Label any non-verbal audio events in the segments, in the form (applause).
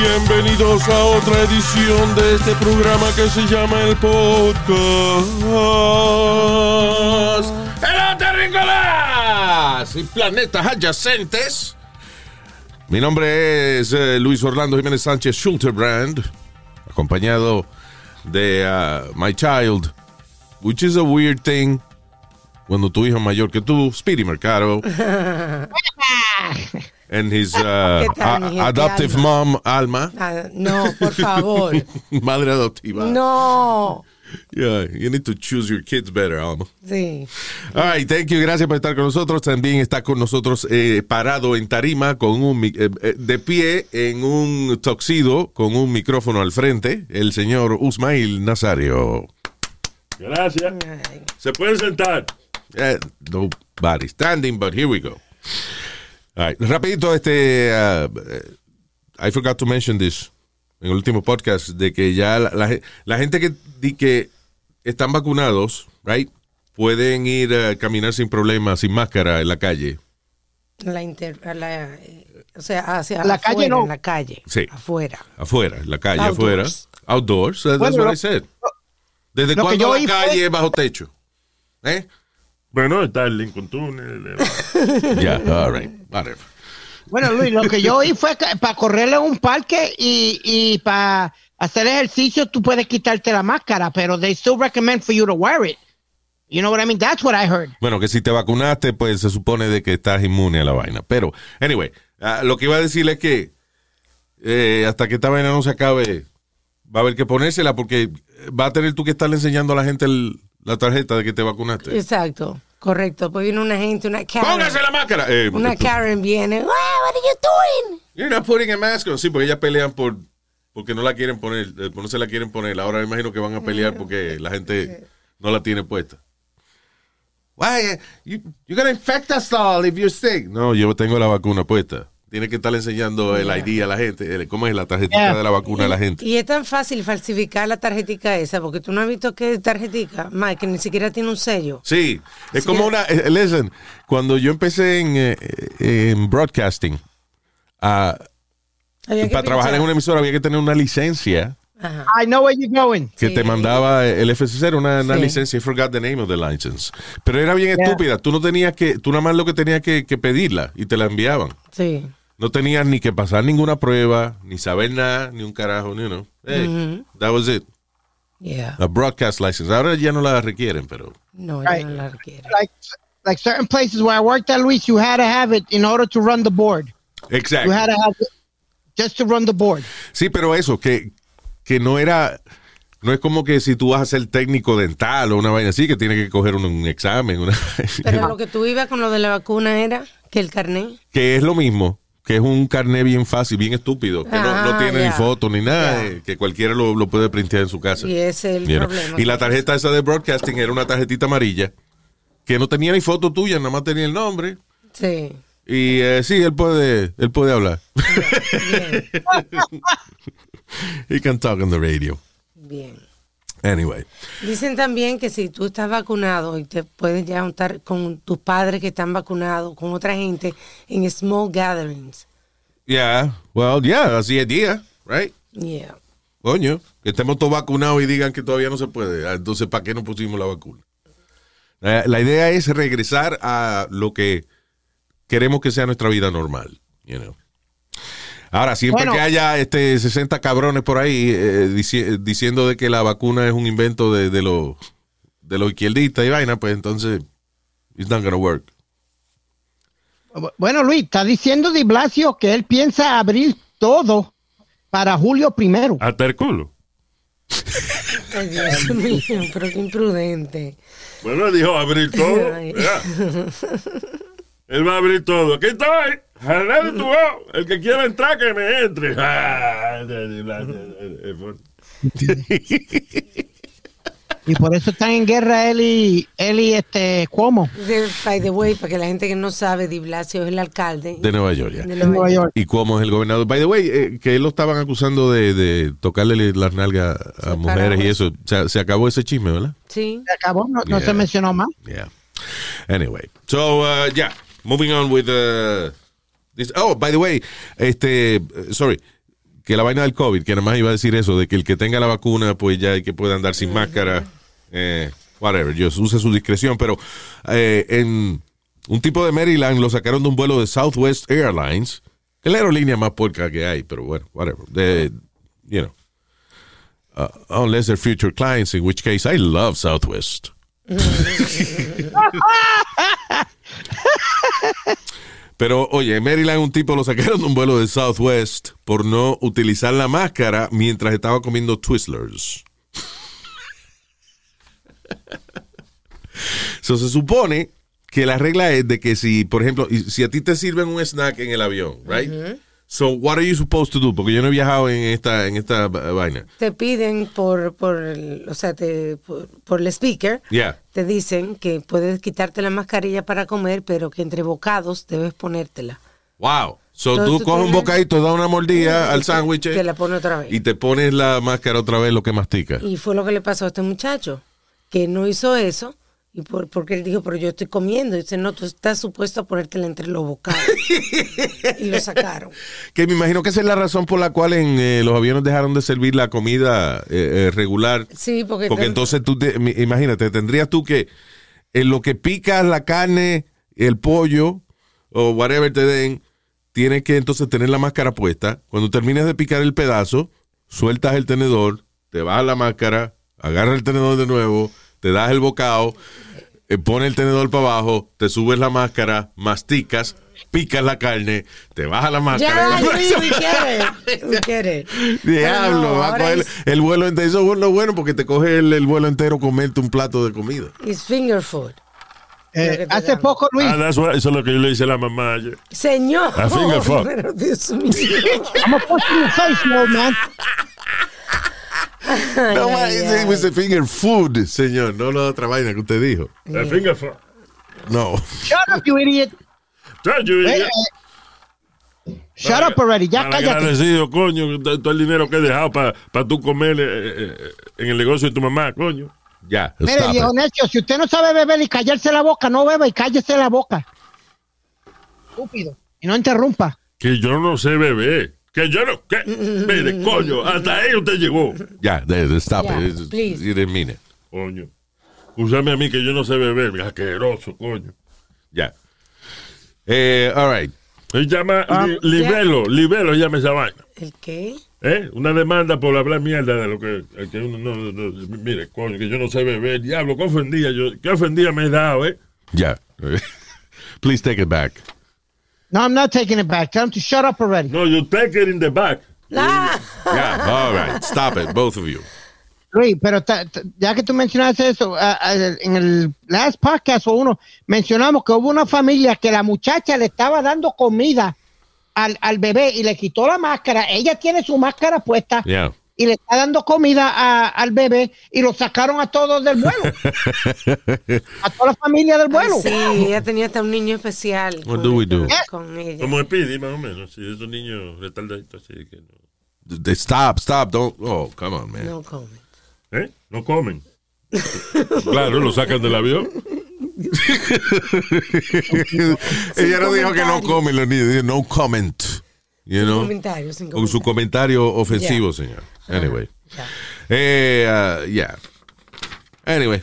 Bienvenidos a otra edición de este programa que se llama El Podcast. ¡Hello, terrícolas y planetas adyacentes! Mi nombre es eh, Luis Orlando Jiménez Sánchez Schulterbrand, acompañado de uh, My Child, which is a weird thing cuando tu hijo mayor que tú, Speedy Mercado. (laughs) and his uh, ¿Qué tal, mi a- adoptive Alma? mom, Alma. Ah, no, por favor. (laughs) Madre adoptiva. No. Yeah, you need to choose your kids better, Alma. Sí. All right, thank you. Gracias por estar con nosotros. También está con nosotros eh, parado en tarima, con un eh, eh, de pie en un toxido, con un micrófono al frente, el señor Usmail Nazario. Gracias. Ay, Se pueden sentar. Eh, nobody standing, but here we go. All right, rapidito, este, uh, I forgot to mention this en el último podcast, de que ya la, la ge- la gente que, di que están vacunados, right, pueden ir a caminar sin problemas, sin máscara en la calle. la inter- la, eh, o sea, hacia La afuera, calle no. en la calle. Sí. Afuera. Afuera, en la calle, Outdoors. afuera. Outdoors, that's Bueno, what lo- I said. ¿Desde lo cuándo la fue- calle es bajo techo? ¿Eh? Bueno, está el Lincoln Tunnel. (laughs) Ya, all right, whatever. Bueno, Luis, lo que yo oí fue que para correrle en un parque y, y para hacer ejercicio tú puedes quitarte la máscara, pero they still recommend for you to wear it. You know what I mean? That's what I heard. Bueno, que si te vacunaste, pues se supone de que estás inmune a la vaina. Pero, anyway, ah, lo que iba a decirle es que eh, hasta que esta vaina no se acabe, va a haber que ponérsela porque va a tener tú que estarle enseñando a la gente el- la tarjeta de que te vacunaste. Exacto. Correcto. Pues viene una gente, una Karen. ¡Póngase la máscara! Eh, Una Karen viene. "Ah, what are you doing? You're not putting a mask on. Sí, porque ellas pelean por porque no la quieren poner, eh, no se la quieren poner. Ahora me imagino que van a pelear porque la gente no la tiene puesta. Why? eh, You, you're gonna infect us all if you're sick. No, yo tengo la vacuna puesta. Tiene que estar enseñando el ID a la gente. ¿Cómo es la tarjetita Yeah. de la vacuna a la gente? Y es tan fácil falsificar la tarjetica esa, porque tú no has visto que tarjetica, Mike, que ni siquiera tiene un sello. Sí, es como una. eh, listen, cuando yo empecé en, eh, en broadcasting, ah, que para trabajar en una emisora había que tener una licencia Ajá. I know where you're going. que Sí. te mandaba el FCC, era una, una Sí. licencia, I forgot the name of the license. Pero era bien Yeah. estúpida, tú no tenías que, tú nada más lo que tenías que, que pedirla y te la enviaban. Sí. No tenías ni que pasar ninguna prueba, ni saber nada, ni un carajo, ni uno. Hey, that was it. Yeah. A broadcast license. Ahora ya no la requieren, pero. No, ya Right. no la requiere. Like, like certain places where I worked at, Luis, you had to have it in order to run the board. Exacto. You had to have it just to run the board. Sí, pero eso, que, que no era. No es como que si tú vas a ser técnico dental o una vaina así, que tienes que coger un, un examen. Una, Pero (laughs) lo que tú ibas con lo de la vacuna era que el carnet. que es lo mismo, que es un carnet bien fácil, bien estúpido, que no, no Ah, tiene ni foto ni nada, eh, que cualquiera lo, lo puede printear en su casa. Y ese es el You know. problema. Y la tarjeta esa de broadcasting era una tarjetita amarilla que no tenía ni foto tuya, nada más tenía el nombre. Sí. Y eh, sí, él puede, él puede hablar. Bien. (laughs) He can talk on the radio. Bien. Anyway. Dicen también que si tú estás vacunado y te puedes ya juntar con tus padres que están vacunados, con otra gente, en small gatherings. Yeah, well, yeah, that's the idea, right? Yeah. Coño, que estemos todos vacunados y digan que todavía no se puede. Ah, Entonces, ¿para qué no pusimos la vacuna? Eh, la idea es regresar a lo que queremos que sea nuestra vida normal. you know. Ahora, siempre Bueno. que haya este 60 cabrones por ahí eh, dici- diciendo de que la vacuna es un invento de, de los de los izquierdistas y vaina, pues entonces it's not gonna work. Bueno, Luis, está diciendo Di Blasio que él piensa abrir todo para julio primero. Hasta el culo. Ay, Dios mío, pero qué imprudente. Bueno, dijo abrir todo. Él va a abrir todo. Aquí estoy. Voz. El que quiera entrar, que me entre. Y por eso están en guerra él y, él y este Cuomo by the way, para que la gente que no sabe, Di Blasio es el alcalde De Nueva York, ya. de en Nueva York. Y Cuomo es el gobernador. By the way, eh, que él lo estaban acusando de, de tocarle las nalgas a mujeres y eso. Se, se acabó ese chisme, ¿verdad? Sí. Se acabó, no, no Yeah. se mencionó más. Yeah. Anyway, so uh, yeah, moving on with uh, Oh, by the way, este, sorry, que la vaina del COVID, que nada más iba a decir eso, de que el que tenga la vacuna, pues ya que pueda andar sin máscara, eh, whatever, yo use su discreción, pero eh, en un tipo de Maryland lo sacaron de un vuelo de Southwest Airlines, que es la aerolínea más puerca que hay, pero bueno, whatever, de, you know. Uh, unless they're future clients, in which case I love Southwest. (laughs) (laughs) Pero, oye, en Maryland un tipo lo sacaron de un vuelo de Southwest por no utilizar la máscara mientras estaba comiendo Twizzlers. So, se supone que la regla es de que si, por ejemplo, si a ti te sirven un snack en el avión, right? So, what are you supposed to do? Porque yo no he viajado en esta, en esta va- vaina. Te piden por, por o sea, te, por, por el speaker, Yeah. te dicen que puedes quitarte la mascarilla para comer, pero que entre bocados debes ponértela. Wow. So, Entonces, tú tú coges un bocadito, das una mordida al sándwich Te la pone otra vez. y te pones la máscara otra vez lo que mastica. Y fue lo que le pasó a este muchacho, que no hizo eso, y por, porque él dijo, pero yo estoy comiendo. Y dice, no, tú estás supuesto a ponértela entre los bocados. y lo sacaron. (laughs) Que me imagino que esa es la razón por la cual en eh, los aviones dejaron de servir la comida eh, eh, regular. Sí, porque... Porque entonces tú, te- imagínate, tendrías tú que en lo que picas la carne, el pollo o whatever te den, tienes que entonces tener la máscara puesta. Cuando termines de picar el pedazo, sueltas el tenedor, te bajas la máscara, agarras el tenedor de nuevo, te das el bocado, eh, pones el tenedor para abajo, te subes la máscara, masticas, picas la carne, te bajas la máscara. We get it. We get it. Diablo, va a coger es- el vuelo entero. Eso es lo bueno porque te coge el, el vuelo entero comerte un plato de comida. It's finger food. Eh, hace dan. poco, Luis, Ah, what- eso es lo que yo le hice a la mamá ayer. Señor. A finger (laughs) fuck. Pero Dios mío. I'm a your face, man. (laughs) No, man, ay, it was a finger food, señor. No la otra vaina que usted dijo. La finger fuck. No. Shut up, you idiot. Ya, yo- Eh, ya- eh, Shut up already, ya cállate. agradecido, coño, todo el dinero que he dejado para tú comer eh, eh, eh, en el negocio de tu mamá, coño. Ya. Mire, viejo necio, si usted no sabe beber y callarse la boca, no beba y cállese la boca. Estúpido. Y no interrumpa. Que yo no sé beber. Que yo no. Que, mire, coño, hasta ahí usted llegó. Ya, de- stop it. Please. You didn't mean it. Coño. Úsame a mí que yo no sé beber, asqueroso, coño. Ya. Eh, all right. Se llama li- libelo, libelo llama esa vaina. ¿El qué? ¿Eh? Una demanda por hablar mierda de lo que, el que uno no, no- no- Mire, coño, que yo no sé beber. Diablo, qué ofendida yo. Qué ofendida me he dado, ¿eh? Ya. (laughs) Please take it back. No, I'm not taking it back. Tell him to shut up already. No, you take it in the back. Ah, Yeah, all right. Stop it, both of you. Luis, pero ta- ta- ya que tú mencionaste eso, en el last podcast o uno, mencionamos que hubo una familia que la muchacha le estaba dando comida al, al bebé y le quitó la máscara. Ella tiene su máscara puesta Yeah. Y le está dando comida a- al bebé y lo sacaron a todos del vuelo. (laughs) a toda la familia del vuelo. sí, ella tenía hasta un niño especial. What do we do? con- ella. Como Speedy, más o menos. Sí, esos niños retardaditos así que no. De- Stop, stop. Don't. Oh, come on, man. No comment. ¿Eh? No comen. (laughs) claro, lo sacan del avión. (laughs) Ella no dijo que no comen los niños, dijo no comment. You know? Comentario, sin Con su comentario. ofensivo, señor. Anyway. Ya. Eh, uh, yeah. Anyway.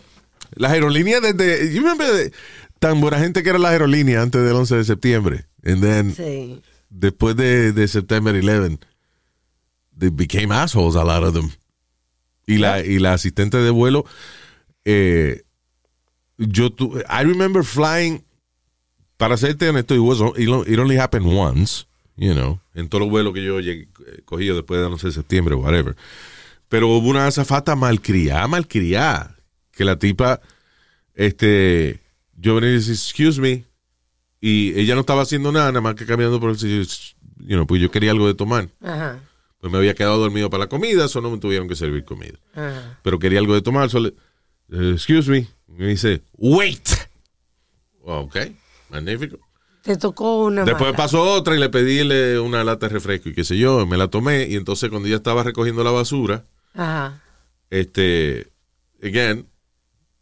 Las aerolíneas desde. You remember the- tan buena gente que era la aerolínea antes del 11 de septiembre. And then, Sí. después de, de September 11, they became assholes, a lot of them. Y la, y la asistente de vuelo, eh, yo tu, I remember flying, para serte honesto, it, was, it only happened once, you know, en todos los vuelos que yo llegué, eh, cogido después del 11 de septiembre, whatever. Pero hubo una azafata malcriada, malcriada, que la tipa, este, yo venía y decía, excuse me, y ella no estaba haciendo nada, nada más que caminando por el sitio, you know, pues yo quería algo de tomar. Ajá. Pues me había quedado dormido para la comida, eso no me tuvieron que servir comida. Ajá. Pero quería algo de tomar, so le, eh, excuse me. Me dice, wait. Ok, magnífico. Te tocó una Después mala. pasó otra y le pedí le- una lata de refresco y qué sé yo, me la tomé y entonces cuando ella estaba recogiendo la basura, Ajá. este, again,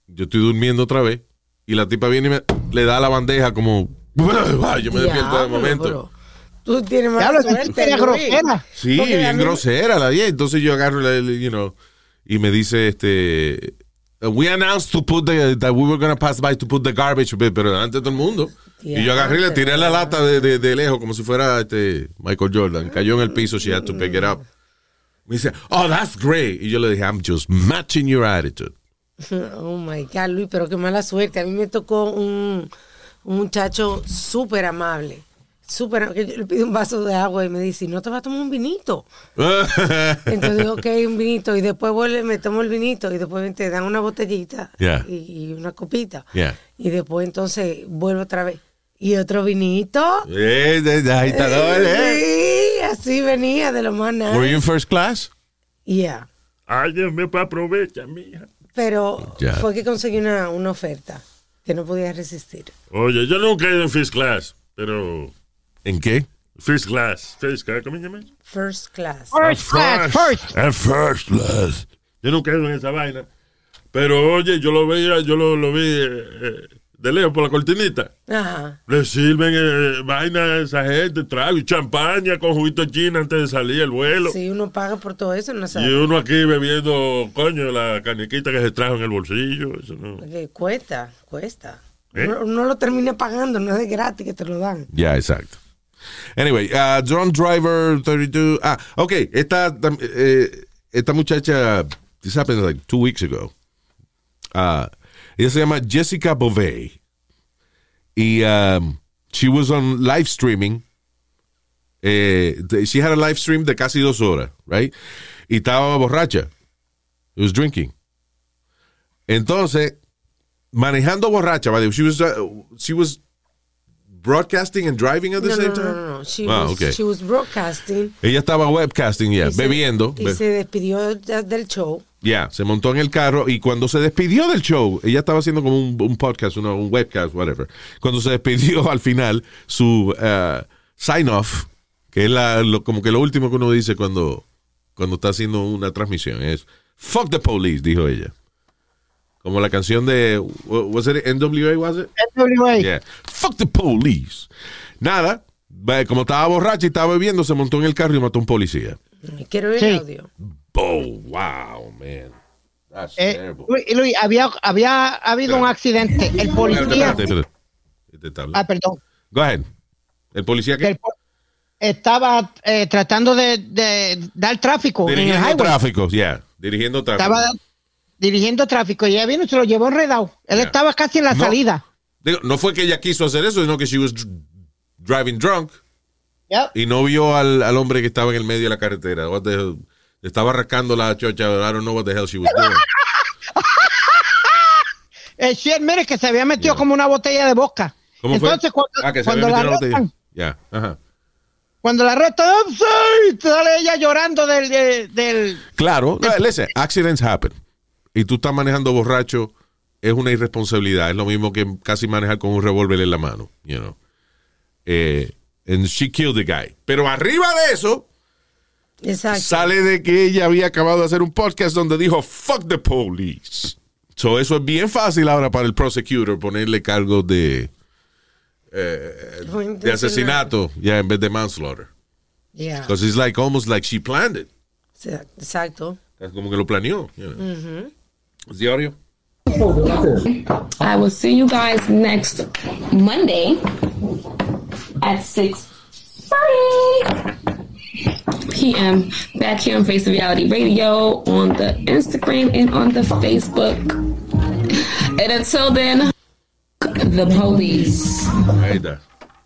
yo estoy durmiendo otra vez y la tipa viene y me, le da la bandeja como, (laughs) yo me despierto de Diablo, momento. pero Tú tienes Ya mala lo suerte. era grosera. Sí, bien mí- grosera la vieja. Entonces yo agarro, la- la- you know, y me dice, este, we announced to put the, that we were going to pass by to put the garbage, bin", pero delante de todo el mundo. y yo agarré y le tiré la lata de, de, de lejos como si fuera este Michael Jordan. Cayó en el piso, she had to pick it up. Me dice, oh, that's great. Y yo le dije, I'm just matching your attitude. (laughs) Oh my God, Luis, pero qué mala suerte. A mí me tocó un, un muchacho súper amable. Súper, que yo le pido un vaso de agua y me dice, ¿no te vas a tomar un vinito? (laughs) Entonces digo, ok, un vinito. Y después vuelve, me tomo el vinito. Y después te dan una botellita Yeah. y, y una copita. Yeah. Y después entonces vuelvo otra vez. ¿Y otro vinito? Eh, agitador, eh. Sí, así venía de lo más Were you in first class? Yeah. Ay, Dios mío, pues aprovecha, mija. Pero Ya. fue que conseguí una, una oferta que no podía resistir. Oye, yo nunca he ido en first class, pero... ¿En qué? First class. First class, ¿cómo se llama? First class. First class, first. At first class. Yo nunca he ido en esa vaina. Pero oye, yo lo veía, yo lo, lo vi eh, eh, de lejos por la cortinita. Ajá. Le sirven eh, vaina a esa gente, trago y champaña con juguito china antes de salir el vuelo. Si uno paga por todo eso, no Y sabe. uno aquí bebiendo, coño, la caniquita que se trajo en el bolsillo. Eso no. Cuesta, cuesta. ¿Eh? Uno, uno lo termina pagando, no es de gratis que te lo dan. Ya, exacto. Anyway, uh, Drone Driver 32. Ah, ok. Esta, eh, esta muchacha, this happened like two weeks ago. Uh, ella se llama Jessica Bovey. Y um, she was on live streaming. Eh, she had a live stream de casi dos horas, right? Y estaba borracha. She was drinking. Entonces, manejando borracha, she was, uh, she was broadcasting and driving at the No, same no, no, time? no, no. She, Ah, was, okay. she was broadcasting. Ella estaba webcasting, ya, y se- bebiendo. Y be- se despidió del show. Ya, se montó en el carro y cuando se despidió del show, ella estaba haciendo como un, un podcast, una- un webcast, whatever. Cuando se despidió (laughs) al final, su uh, sign off, que es la- lo- como que lo último que uno dice cuando, cuando está haciendo una transmisión, es Fuck the police, dijo ella. Como la canción de, was it NWA, was it? NWA. Yeah. Fuck the police. Nada, como estaba borracha y estaba bebiendo, se montó en el carro y mató a un policía. Quiero oír Sí. el audio. Oh, wow, man. That's Eh, terrible. Luis, Luis, había, había habido un accidente. El policía. Este. Ah, perdón. Go ahead. El policía Que que el po- estaba eh, tratando de, de dar tráfico en el dirigiendo highway. tráfico, yeah, dirigiendo tráfico. Estaba dirigiendo tráfico y ella vino y se lo llevó enredado. Él Ya. estaba casi en la No. salida. Digo, no fue que ella quiso hacer eso, sino que she was dr- driving drunk Yep. y no vio al, al hombre que estaba en el medio de la carretera. What the hell? Estaba rascando la chocha. I don't know what the hell she was doing. (laughs) Eh, sí, mire que se había metido como una botella de boca. ¿Cómo fue? Entonces, cuando, ah, que se cuando había la metido la arrestan, botella. Ya, ajá. cuando la arrestan, "I'm sorry", sale ella llorando del, de- del Claro, no, listen, accidents happen. Y tú estás manejando borracho, es una irresponsabilidad. Es lo mismo que casi manejar con un revólver en la mano, you know. Eh, and she killed the guy. Pero arriba de eso, Exacto. sale de que ella había acabado de hacer un podcast donde dijo, fuck the police. So eso es bien fácil ahora para el prosecutor ponerle cargo de, intencional. asesinato ya en vez de manslaughter. Yeah. Because it's like almost like she planned it. Exacto. Es como que lo planeó. you know. ¿Es de audio? I will see you guys next Monday at 6 p.m. back here on Face of Reality Radio on the Instagram and on the Facebook. And until then, the police. Ahí está.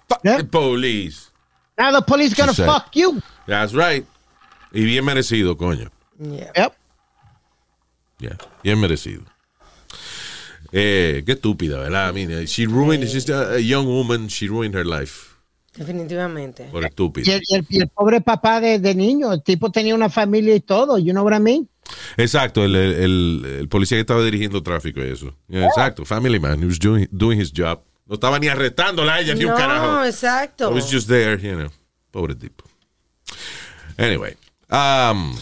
Fuck Yeah. the police. Now the police gonna She said. fuck you. That's right. Y bien merecido, coño. Yeah. Yep. Yeah, bien merecido. Eh, qué estúpida, ¿verdad? I mean, she ruined, she's a, a young woman, she ruined her life Definitivamente. por Y estúpida. el, y el- y el pobre papá de, de niño, el tipo tenía una familia y todo, you know what I mean? Exacto, el, el- el- el policía que estaba dirigiendo tráfico y eso. Yeah, Exacto, family man, he was doing, doing his job. No estaba ni arrestándola a ella ni un No, carajo. exacto. I was just there, you know. Pobre tipo. Anyway. um,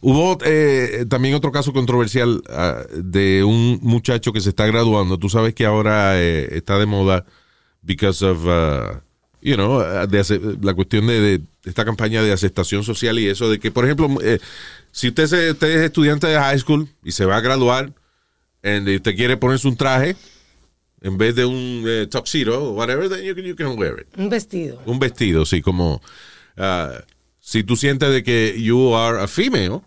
hubo eh, también otro caso controversial ah, de un muchacho que se está graduando. Tú sabes que ahora eh, está de moda because of, uh, you know, uh, de la cuestión de, de esta campaña de aceptación social y eso de que, por ejemplo, eh, si usted, se- usted es estudiante de high school y se va a graduar and usted quiere ponerse un traje en vez de un eh, tuxedo o whatever, then you can, you can wear it. Un vestido. Un vestido, sí, como ah, si tú sientes de que you are a female.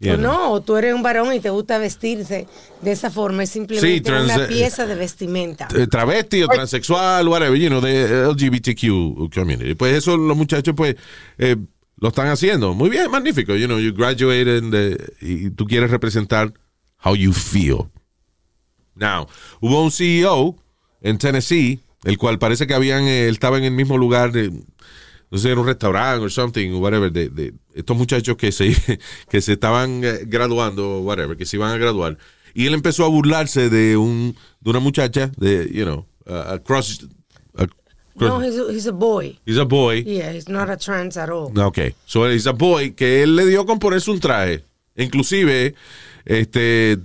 you know. no, o tú eres un varón y te gusta vestirse de esa forma. Es simplemente Sí, una pieza de vestimenta. eh, travesti o transexual, whatever, you know, de LGBTQ community. Pues eso los muchachos, pues, eh, lo están haciendo. Muy bien, magnífico. You know, you graduated eh, y tú quieres representar how you feel. Now, hubo un CEO en Tennessee, el cual parece que habían, eh, él estaba en el mismo lugar, de, no sé, en un restaurante o something, whatever, de, de estos muchachos que se, (laughs) que se estaban eh, graduando, whatever, que se iban a graduar. Y él empezó a burlarse de un de una muchacha, de, you know, uh, across, a- No, he's a, he's a boy. he's a boy. Yeah, he's not a trans at all. Ok, so he's a boy que él le dio con ponerse un traje. Inclusive, este,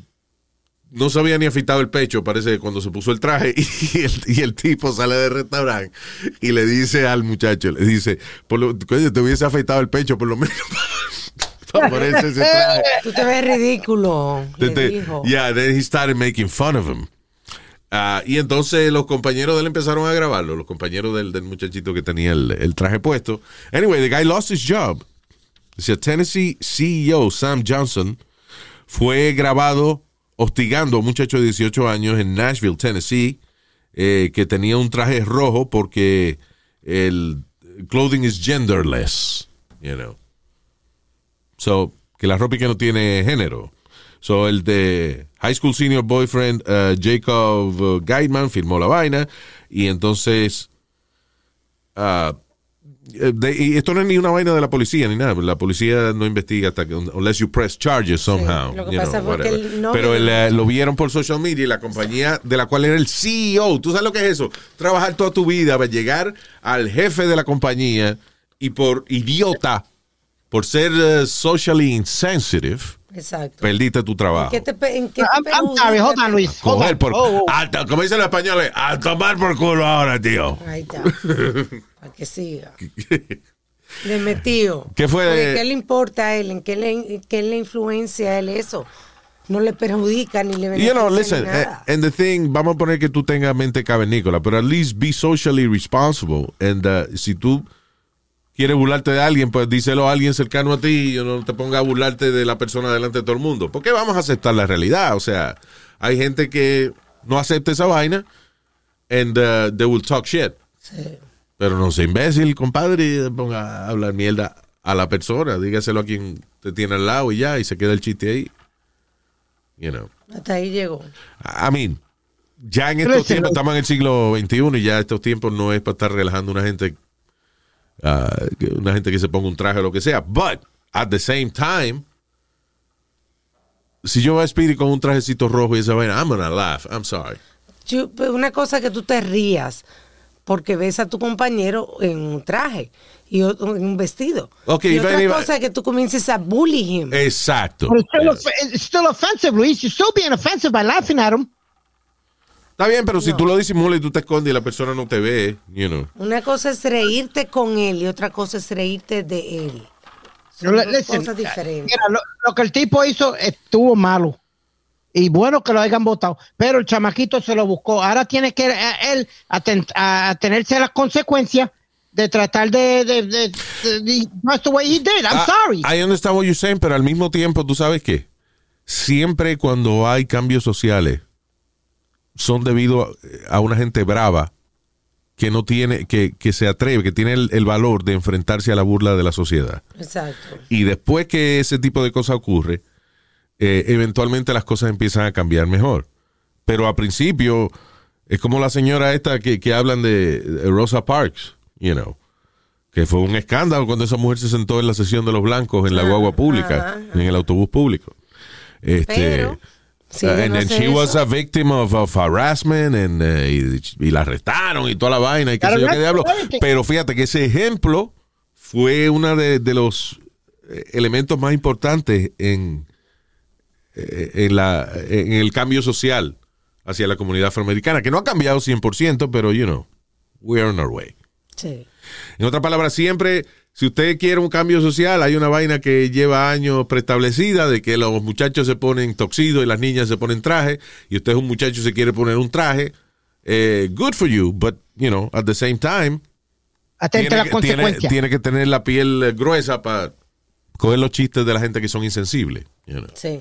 no se había ni afeitado el pecho, parece, cuando se puso el traje. (laughs) Y el, y el tipo sale del restaurante y le dice al muchacho, le dice, por lo, coño, te hubiese afeitado el pecho por lo menos (laughs) para ponerse ese traje. Tú te ves ridículo, le Te- te- dijo. yeah, then he started making fun of him. Ah, y entonces los compañeros de él empezaron a grabarlo, los compañeros del, del muchachito que tenía el, el traje puesto. Anyway, the guy lost his job. Dice, Tennessee CEO Sam Johnson fue grabado hostigando a un muchacho de 18 años en Nashville, Tennessee, eh, que tenía un traje rojo porque el clothing is genderless, you know. So, que la ropa que no tiene género. So, el de High School Senior Boyfriend, uh, Jacob uh, Guideman, firmó la vaina. Y entonces. eh, de- y esto no es ni una vaina de la policía ni nada. La policía no investiga hasta que. Unless you press charges somehow. lo que pasa know, el novio Pero el, eh, lo vieron por social media y la compañía de la cual era el CEO. ¿Tú sabes lo que es eso? Trabajar toda tu vida para llegar al jefe de la compañía y por idiota, por ser eh, socially insensitive, Exacto. perdiste tu trabajo. ¿Qué te, pe- ¿En qué te I'm sorry, hold on, Luis. Coger por, Oh, oh. a to- como dicen los españoles, a tomar por culo ahora, tío. Ahí está. (laughs) Para que siga. Le metió. ¿Qué fue? Porque ¿Qué le importa a él? ¿En qué le, en qué le influencia a él eso? No le perjudica ni le You beneficia know, ni listen, nada. eh, and the thing, vamos a poner que tú tengas mente cavernícola, pero at least be socially responsible. And uh, si tú quieres burlarte de alguien, pues díselo a alguien cercano a ti y no te pongas a burlarte de la persona delante de todo el mundo. ¿Por qué vamos a aceptar la realidad? O sea, hay gente que no acepta esa vaina and uh, they will talk shit. Sí. Pero no sea imbécil, compadre, y ponga a hablar mierda a la persona. Dígaselo a quien te tiene al lado y ya, y se queda el chiste ahí. You know. Hasta ahí llegó. I mean, ya en estos Listen, tiempos, estamos en el siglo XXI y ya estos tiempos no es para estar relajando una gente, que- una gente que se ponga un traje o lo que sea. But, at the same time, si yo voy a Speedy con un trajecito rojo y esa vaina, I'm gonna laugh. I'm sorry. Yo- una cosa que tú te rías porque ves a tu compañero en un traje y otro en un vestido. Ok, y otra anybody- cosa que tú comiences a bully him. Exacto. It's still, off- it's still offensive, Luis. You're still being offensive by laughing at him. Está bien, pero si tú lo disimulas y tú te escondes y la persona no te ve, you know. Una cosa es reírte con él y otra cosa es reírte de él. Son Le- dos listen, cosas diferentes. Mira, lo, lo que el tipo hizo estuvo malo. Y bueno que lo hayan votado. Pero el chamaquito se lo buscó. Ahora tiene que eh, él aten- a, a tenerse a las consecuencias de tratar de, de, de, de- de- That's the way he did. I'm Ah, sorry. I understand what you're saying, pero al mismo tiempo, tú sabes que siempre cuando hay cambios sociales son debido a, a una gente brava que no tiene, que, que se atreve, que tiene el, el valor de enfrentarse a la burla de la sociedad. Exacto. Y después que ese tipo de cosas ocurre, eh, eventualmente las cosas empiezan a cambiar mejor. Pero al principio es como la señora esta que, que hablan de, de Rosa Parks, you know, que fue un escándalo cuando esa mujer se sentó en la sesión de los blancos en la guagua pública, en el autobús público. Este, Pero, si ella and no then she was a victim of, of harassment and, eh, y, y la arrestaron y toda la vaina y qué sé yo qué diablo. Pero fíjate que ese ejemplo fue uno de, de los eh, elementos más importantes en, en, la, en el cambio social hacia la comunidad afroamericana, que no ha cambiado 100%, pero, you know, we're on our way. Sí. En otras palabras, siempre, si usted quiere un cambio social, hay una vaina que lleva años preestablecida de que los muchachos se ponen toxidos y las niñas se ponen traje, y usted es un muchacho y se quiere poner un traje. eh, good for you, but, you know, at the same time, Atente a las que, tiene, que tener la piel gruesa para coger los chistes de la gente que son insensibles. you know. Sí.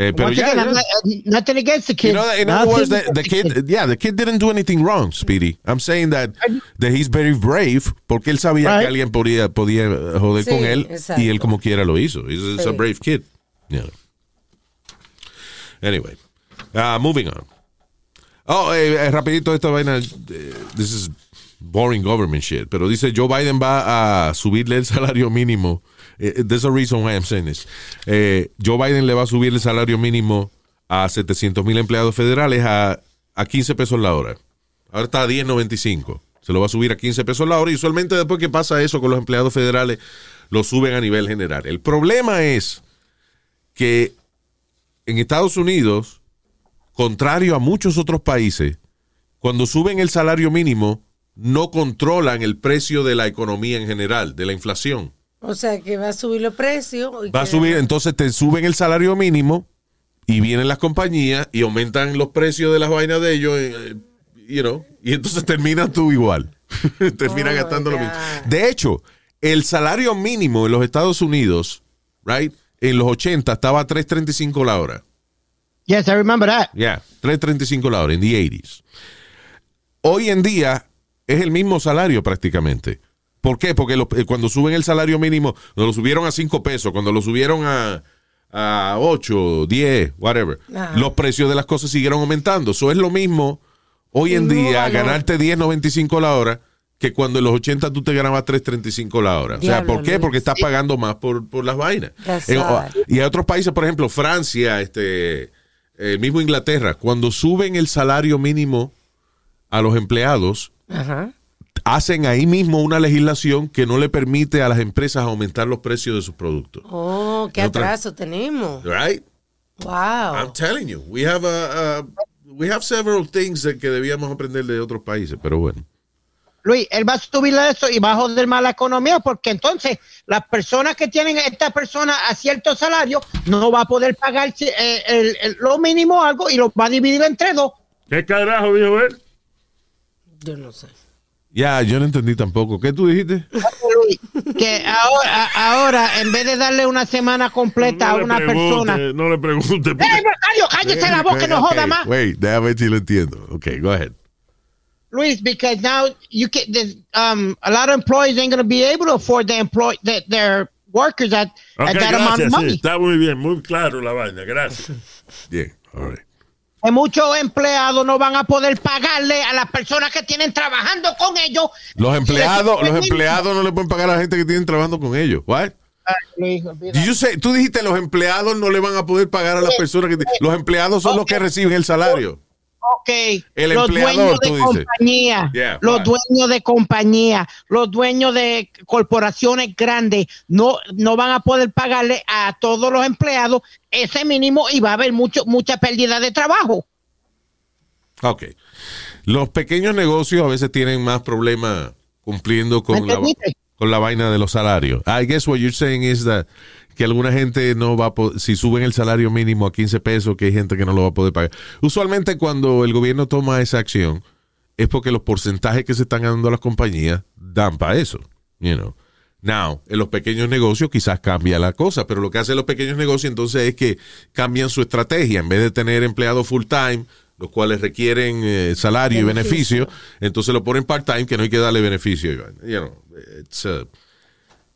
Eh, pero Once ya, again, not- uh, nothing against the kid. You know, in other Nothing words, the, the kid, yeah, the kid didn't do anything wrong, Speedy. I'm saying that, that he's very brave porque él sabía que Right. alguien podía, podía joder Sí, con él exacto. y él como quiera lo hizo. He's, he's a Sí. brave kid. Yeah. Anyway, uh, moving on. Oh, eh, eh, rapidito esta vaina. eh, this is boring government shit. Pero dice Joe Biden va a subirle el salario mínimo. Eh, there's a reason why I'm saying this. Eh, Joe Biden le va a subir el salario mínimo a 700 mil empleados federales a, a 15 pesos la hora. Ahora está a 10.95. Se lo va a subir a 15 pesos la hora. Y usualmente después que pasa eso con los empleados federales, lo suben a nivel general. El problema es que en Estados Unidos, contrario a muchos otros países, cuando suben el salario mínimo, no controlan el precio de la economía en general, de la inflación. O sea, que va a subir los precios. y Va a subir, entonces te suben el salario mínimo y vienen las compañías y aumentan los precios de las vainas de ellos, eh, you know, y entonces terminas tú igual. (laughs) terminas Oh, gastando lo mismo. De hecho, el salario mínimo en los Estados Unidos, right, en los 80 estaba a 3.35 la hora. Yes, I remember that. Yeah, 3.35 la hora, en the 80s. Hoy en día es el mismo salario prácticamente. ¿Por qué? Porque lo- eh, cuando suben el salario mínimo, cuando lo subieron a 5 pesos, cuando lo subieron a, a 8, 10, whatever, los precios de las cosas siguieron aumentando. Eso es lo mismo hoy en No, día, no. ganarte 10.95 la hora que cuando en los 80 tú te ganabas 3.35 la hora. o sea, ¿por qué? Luis. Porque estás pagando más por, por las vainas. Sad. y hay otros países, por ejemplo, Francia, este, el mismo Inglaterra, cuando suben el salario mínimo a los empleados, Ajá. Hacen ahí mismo una legislación que no le permite a las empresas aumentar los precios de sus productos. Oh, qué En otra- atraso tenemos. Right? Wow. I'm telling you, we have a, a- we have several things that que debíamos aprender de otros países, pero bueno. Luis, él va a subirle eso y va a joder más la economía porque entonces las personas que tienen esta persona a cierto salario no va a poder pagar eh, el- el- lo mínimo algo y lo va a dividir entre dos. ¿Qué carajo dijo él? Yo no sé. Ya, yo no entendí tampoco. ¿Qué tú dijiste? Que ahora, ahora en vez de darle una semana completa no a una pregunte, persona. No le pregunte. porque- ¡Eh, Macario, cállese la boca, no Ok, joda más! Wait, déjame ver si lo entiendo. Ok, go ahead. Luis, because now you can, um, a lot of employees ain't going to be able to afford their employ their, their workers at, Ok, at that amount gracias. of sí, money. está muy bien, muy claro la vaina. Gracias. Bien, all right. Que muchos empleados no van a poder pagarle a las personas que tienen trabajando con ellos. Los empleados, los empleados no le pueden pagar a la gente que tienen trabajando con ellos. What? you say- tú dijiste los empleados no le van a poder pagar a las personas que los empleados son los que reciben el salario. Ok, El los empleador, dueños de compañía, Yeah, los right. dueños de compañía, los dueños de corporaciones grandes, no, no van a poder pagarle a todos los empleados ese mínimo y va a haber mucho, mucha pérdida de trabajo. Ok. Los pequeños negocios a veces tienen más problemas cumpliendo con ¿Me la, con la vaina de los salarios. I guess what you're saying is that que alguna gente no va a poder, si suben el salario mínimo a 15 pesos, que hay gente que no lo va a poder pagar. Usualmente cuando el gobierno toma esa acción es porque los porcentajes que se están dando a las compañías dan para eso, you know. Now, en los pequeños negocios quizás cambia la cosa, pero lo que hacen los pequeños negocios entonces es que cambian su estrategia. En vez de tener empleados full time, los cuales requieren eh, salario y beneficio, entonces lo ponen part time que no hay que darle beneficio. You know, it's, uh,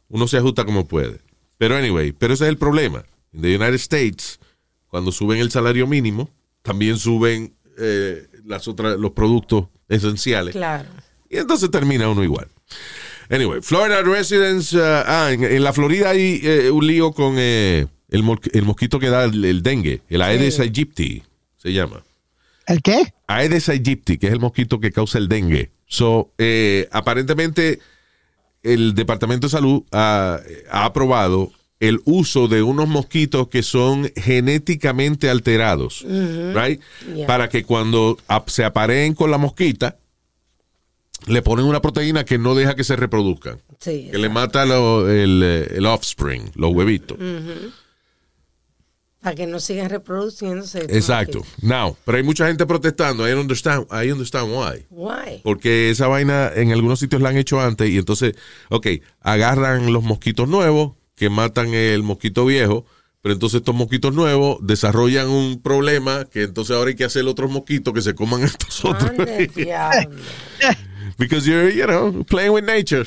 uno se ajusta como puede. Pero anyway, pero ese es el problema. En the United States, cuando suben el salario mínimo, también suben eh, las otras, los productos esenciales. Claro. Y entonces termina uno igual. Anyway, Florida residents. uh, ah, en, en la Florida hay eh, un lío con eh, el, el mosquito que da el, el dengue, el Aedes aegypti, se llama. ¿El qué? Aedes aegypti, que es el mosquito que causa el dengue. So, eh, aparentemente, el Departamento de Salud ha, ha aprobado el uso de unos mosquitos que son genéticamente alterados, right? Yeah. Para que cuando se apareen con la mosquita, le ponen una proteína que no deja que se reproduzcan, Sí. que le mata lo- el, el offspring, los huevitos. Para que no sigan reproduciéndose. Exacto. Now, pero hay mucha gente protestando. I understand, I understand why. Why? Porque esa vaina en algunos sitios la han hecho antes y entonces, ok, agarran los mosquitos nuevos que matan el mosquito viejo, pero entonces estos mosquitos nuevos desarrollan un problema que entonces ahora hay que hacer otros mosquitos que se coman (laughs) estos otros. (laughs) Because you're, you know, playing with nature.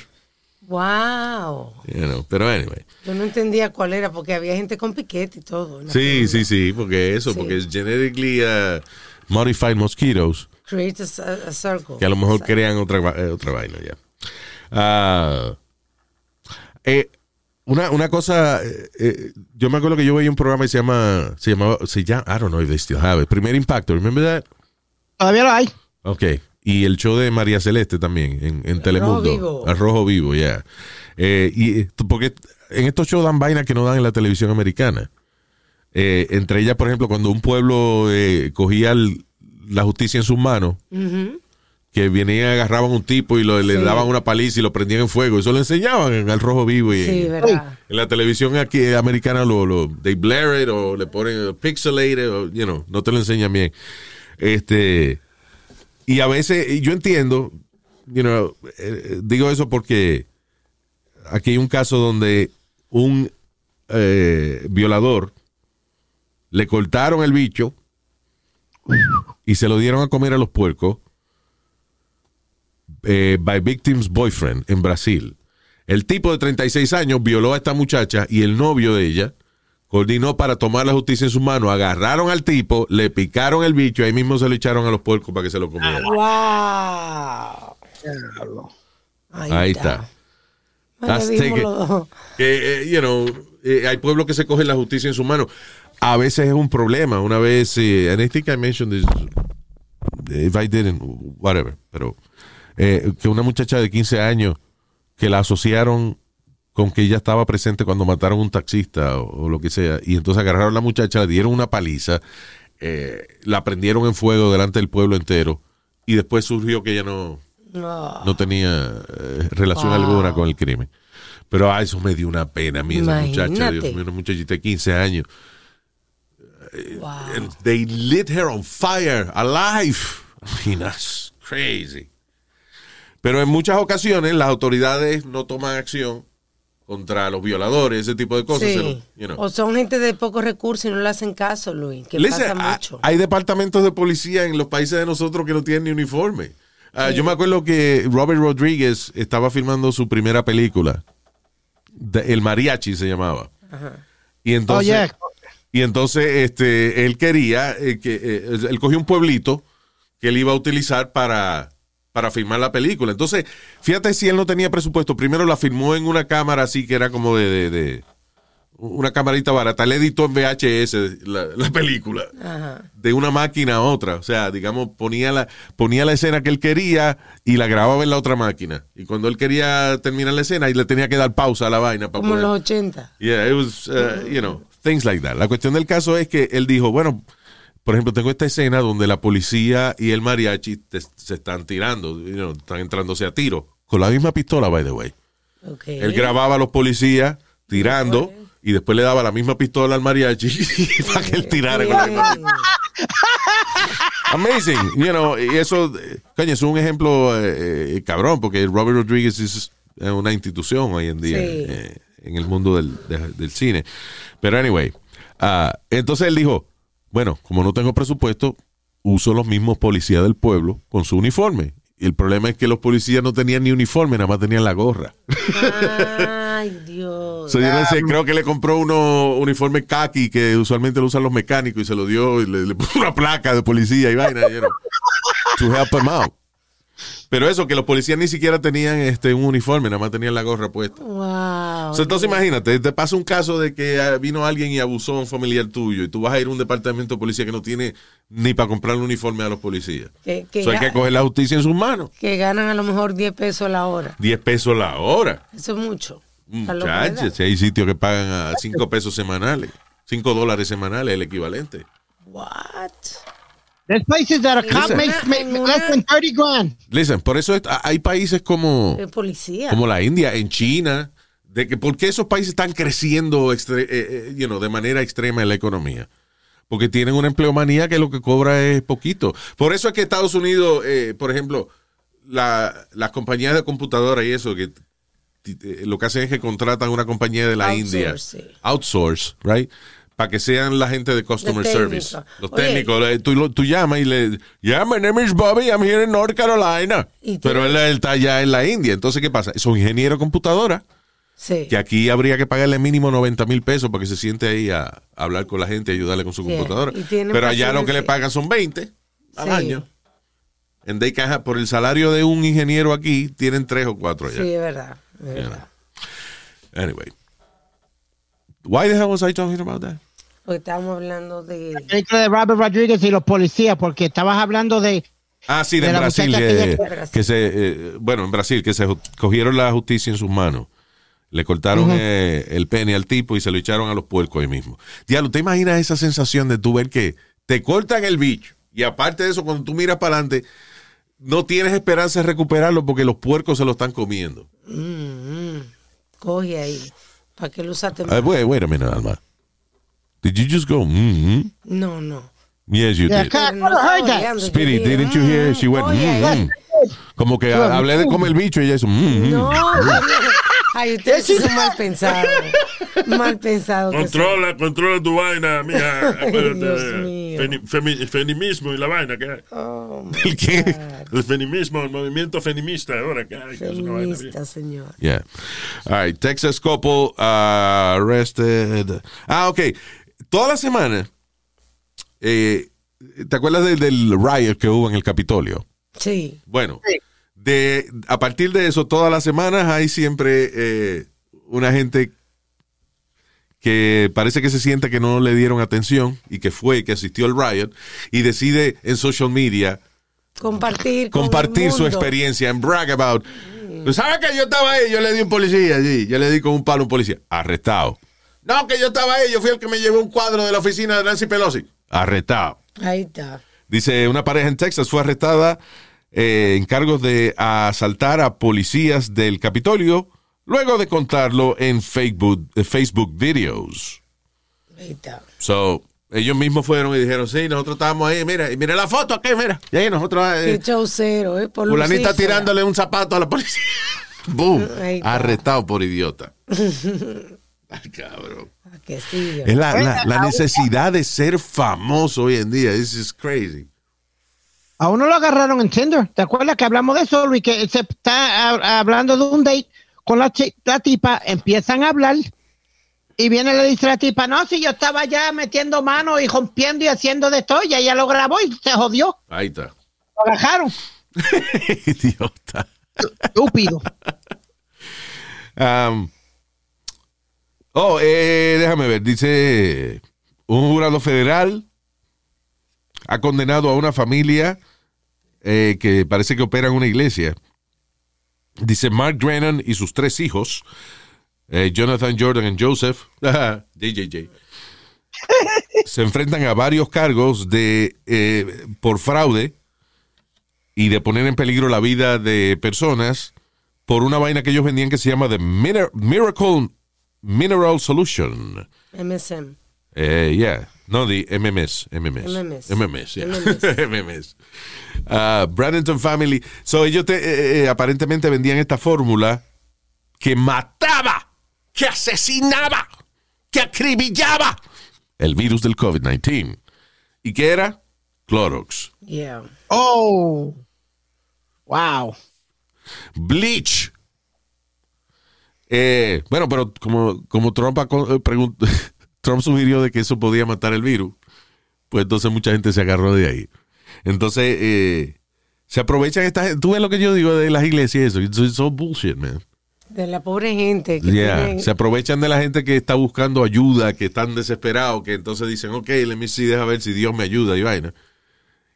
Wow. You know, pero anyway. Yo no entendía cuál era porque había gente con piquete y todo. Sí, sí, sí, porque eso, Sí. porque es genetically uh, modified mosquitoes. Create a, a- circle. que a lo mejor Exacto. crean otra, eh, otra vaina ya. Ah, eh, una, una cosa, eh, eh, yo me acuerdo que yo veía un programa que se llama, se llamaba, se llama, I don't know if they still have it, Primer Impacto, remember that? Todavía lo hay. Ok, y el show de María Celeste también en, en Telemundo. Vivo. Al Rojo Vivo, ya. Eh, y eh, porque en estos shows dan vainas que no dan en la televisión americana. Eh, entre ellas, por ejemplo, cuando un pueblo eh, cogía el- la justicia en sus manos, que venían, agarraban un tipo y lo- le daban una paliza y lo prendían en fuego. Eso lo enseñaban en Al Rojo Vivo y Sí, en, verdad. en la televisión aquí americana lo, lo they blare it o le ponen pixelated o you know, no te lo enseñan bien. Este y a veces yo entiendo, you know, eh, digo eso porque aquí hay un caso donde un eh, violador le cortaron el bicho y se lo dieron a comer a los puercos eh, by victim's boyfriend en Brasil. El tipo de 36 años violó a esta muchacha y el novio de ella coordinó para tomar la justicia en sus manos. Agarraron al tipo, le picaron el bicho y ahí mismo se lo echaron a los puercos para que se lo comieran. Wow. Ahí está. Dos. que, eh, you know, eh, hay pueblos que se cogen la justicia en sus manos. A veces es un problema. Una vez, eh, and I think I mentioned this, if I didn't, whatever, pero eh, que una muchacha de 15 años que la asociaron con que ella estaba presente cuando mataron a un taxista o, o lo que sea, y entonces agarraron a la muchacha, le dieron una paliza, eh, la prendieron en fuego delante del pueblo entero, y después surgió que ella no, No. no tenía eh, relación Wow. alguna con el crimen. Pero ah, eso me dio una pena a mí, esa muchacha. Dios mío, una muchachita de 15 años. Wow. And they lit her on fire, alive. I mean, that's crazy. Pero en muchas ocasiones las autoridades no toman acción contra los violadores, ese tipo de cosas. Sí. se lo- you know. O son gente de pocos recursos y no le hacen caso, Luis. Que pasa hay- mucho. Hay departamentos de policía en los países de nosotros que no tienen ni uniforme. Ah, Yo me acuerdo que Robert Rodríguez estaba filmando su primera película. De- el mariachi se llamaba. Y entonces, Oye. y entonces este, él quería eh, que eh, él cogió un pueblito que él iba a utilizar para, para filmar la película. Entonces, fíjate si él no tenía presupuesto. Primero la filmó en una cámara así que era como de, de- de- una camarita barata. Él editó en VHS la, la película Ajá. de una máquina a otra. O sea, digamos, ponía la, ponía la escena que él quería y la grababa en la otra máquina. Y cuando él quería terminar la escena, y le tenía que dar pausa a la vaina para Como poder- los 80. Yeah, it was, uh, you know, things like that. La cuestión del caso es que él dijo, bueno, por ejemplo, tengo esta escena donde la policía y el mariachi te- se están tirando, you know, están entrándose a tiro. Con la misma pistola, by the way. Okay. Él grababa a los policías tirando y después le daba la misma pistola al mariachi (laughs) para que él tirara con la misma. (laughs) Amazing, you know, y eso, coño, es un ejemplo eh, eh, cabrón, porque Robert Rodriguez es una institución hoy en día Sí. eh, en el mundo del, de- del cine. Pero anyway, ah, entonces él dijo, bueno, como no tengo presupuesto, uso los mismos policías del pueblo con su uniforme. Y el problema es que los policías no tenían ni uniforme, nada más tenían la gorra. Ay, Dios. So, yo no sé, creo que le compró uno uniforme khaki que usualmente lo usan los mecánicos y se lo dio y le, le puso una placa de policía y vaina, you know, to help him out. Pero eso, que los policías ni siquiera tenían este un uniforme, nada más tenían la gorra puesta. Wow. O sea, entonces imagínate, te pasa un caso de que ah, vino alguien y abusó a un familiar tuyo y tú vas a ir a un departamento de policía que no tiene ni para comprar un uniforme a los policías. que, que Eso hay que coger la justicia en sus manos. que ganan a lo mejor 10 pesos la hora. 10 pesos la hora. Eso es mucho. Muchachos, si hay sitios que pagan a 5 pesos semanales, 5 dólares semanales, el equivalente. What? There's places that a cop Listen. makes, make less than 30 grand. Listen, por eso es- hay países como, El policía. como la India, en China, de que por qué esos países están creciendo extre- eh, eh, you know, de manera extrema en la economía. Porque tienen una empleomanía que lo que cobra es poquito. Por eso es que Estados Unidos, eh, por ejemplo, la- las compañías de computadora y eso, que eh, lo que hacen es que contratan una compañía de la Outsource, India, sí. outsource, right? Para que sean la gente de customer service. Los Oye. técnicos. le- Tú, llamas y le. Yeah, my name is Bobby, I'm here in North Carolina. Pero él, él está allá en la India. Entonces, ¿qué pasa? Son ingenieros de computadora Sí. que aquí habría que pagarle mínimo 90 mil pesos para que se siente ahí a, a hablar con la gente y ayudarle con su computadora. Pero allá lo que le pagan son 20 al Sí. año. En have- por el salario de un ingeniero aquí, tienen tres o cuatro allá. Sí, es verdad. es verdad. Anyway. Why the hell was I talking about that? Porque estábamos hablando de. película de Robert Rodriguez y los policías, porque estabas hablando de. Ah, sí, de, De la Brasil. Que, se, eh, bueno, en Brasil, que se cogieron la justicia en sus manos. Le cortaron eh, el pene al tipo y se lo echaron a los puercos ahí mismo. Diablo, ¿te imaginas esa sensación de tú ver que te cortan el bicho? Y aparte de eso, cuando tú miras para adelante, no tienes esperanza de recuperarlo porque los puercos se lo están comiendo. Mm, mm. Coge ahí. ¿Para qué lo usaste Uh, más? wait, wait a minute, Alma. Did you just go, mm No, no. Yes, you Yeah, did. dije, didn't you hear? She went, coge ahí. mm, Como que hablé de comer el bicho y ella hizo, mm, mm. No, (laughs) ay, ustedes sí son mal pensados. (laughs) Mal son. Controla, controla tu vaina, mija. (laughs) Acuérdate femi- feminismo y la vaina que hay. Oh, my ¿El qué? El feminismo, el movimiento feminista ahora que hay. que es una vaina bien. Feminista, señor. Yeah. All right. Texas couple uh, arrested. Ah, ok. Toda la semana. eh, ¿Te acuerdas del, del riot que hubo en el Capitolio? Sí. Bueno, de, a partir de eso, todas las semanas hay siempre eh, una gente que parece que se siente que no le dieron atención y que fue, que asistió al riot y decide en social media Compartir. con compartir su experiencia en brag about. ¿Sabes que yo estaba ahí? Yo le di un policía allí. Yo le di con un palo a un policía. Arrestado. No, que yo estaba ahí. Yo fui el que me llevó un cuadro de la oficina de Nancy Pelosi. Arrestado. Ahí está. Dice, una pareja en Texas fue arrestada eh, en cargos de asaltar a policías del Capitolio luego de contarlo en Facebook, eh, Facebook videos. Ahí está. So, ellos mismos fueron y dijeron, sí, nosotros estábamos ahí, mira, y mira la foto aquí, mira. Y ahí nosotros... eh, Qué cero, ¿eh? Por Fulanita tirándole un zapato a la policía. (laughs) Boom. Arrestado por idiota. (laughs) Ay, cabrón. Ah, que sí, Es la, la- la necesidad de ser famoso hoy en día. This is crazy. A uno lo agarraron en Tinder. ¿Te acuerdas que hablamos de eso, Luis? Que se está hablando de un date con la, la tipa, empiezan a hablar y viene y le dice a la tipa, no, si yo estaba ya metiendo mano y rompiendo y haciendo de todo, y ella lo grabó y se jodió. Ahí está. Lo agarraron. (laughs) idiota. Estúpido. Um, oh, eh, déjame ver. Dice un jurado federal ha condenado a una familia eh, que parece que opera en una iglesia. Dice Mark Drennan y sus tres hijos, eh, Jonathan, Jordan y Joseph, JJJ, (laughs) se enfrentan a varios cargos de eh, por fraude y de poner en peligro la vida de personas por una vaina que ellos vendían que se llama The Miracle Mineral Solution. MSM. Eh, yeah. No, the MMS. MMS. MMS. MMS, yeah. MMS. (laughs) MMS. Ah, Brandon Family. So, ellos te- eh, eh, aparentemente vendían esta fórmula que mataba, que asesinaba, que acribillaba el virus del COVID-19. ¿Y qué era? Clorox. Yeah. Oh. Wow. Bleach. Eh, bueno, pero como, como Trump, eh, (laughs) Trump sugirió de que eso podía matar el virus, pues entonces mucha gente se agarró de ahí. Entonces, eh, Se aprovechan esta gente. Tú ves lo que yo digo de las iglesias y eso. It's, it's all bullshit, man. De la pobre gente que Yeah. tienen- Se aprovechan de la gente que está buscando ayuda, que están desesperados, que entonces dicen, ok, let me see, deja ver si Dios me ayuda y vaina.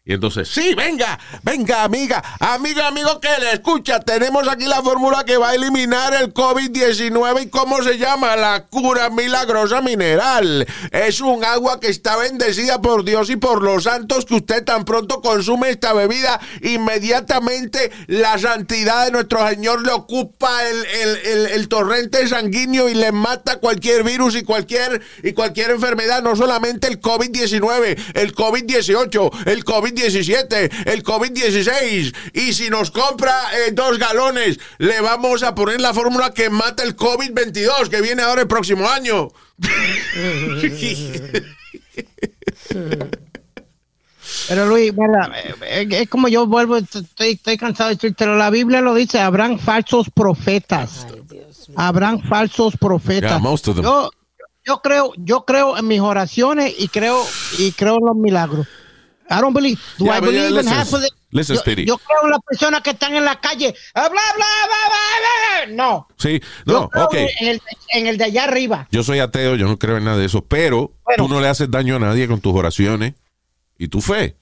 Y entonces, sí, venga, venga, amiga, amiga, amigo que le escucha, tenemos aquí la fórmula que va a eliminar el COVID-19 y cómo se llama, la cura milagrosa mineral. Es un agua que está bendecida por Dios y por los santos que usted tan pronto consume esta bebida, inmediatamente la santidad de nuestro Señor le ocupa el, el- el- torrente sanguíneo y le mata cualquier virus y cualquier, y cualquier enfermedad, no solamente el COVID-19, el COVID-18, el COVID-17, el COVID-16. Y si nos compra eh, dos galones, le vamos a poner la fórmula que mata el COVID-22, que viene ahora el próximo año. Pero Luis, mira, eh, es como yo vuelvo, estoy, estoy cansado de decir, pero la Biblia lo dice, habrán falsos profetas. Habrán falsos profetas. Yeah. Yo, yo creo, yo creo en mis oraciones y creo y creo en los milagros. I don't believe. Do Yeah, I but yeah, believe in half of it? listen, yo, Speedy. yo creo en las personas que están en la calle. ah, Bla, bla, bla, bla. No. Sí, Yo no, creo ok. en, el, en el de allá arriba. Yo soy ateo, yo no creo en nada de eso, pero Bueno. tú no le haces daño a nadie con tus oraciones y tu fe.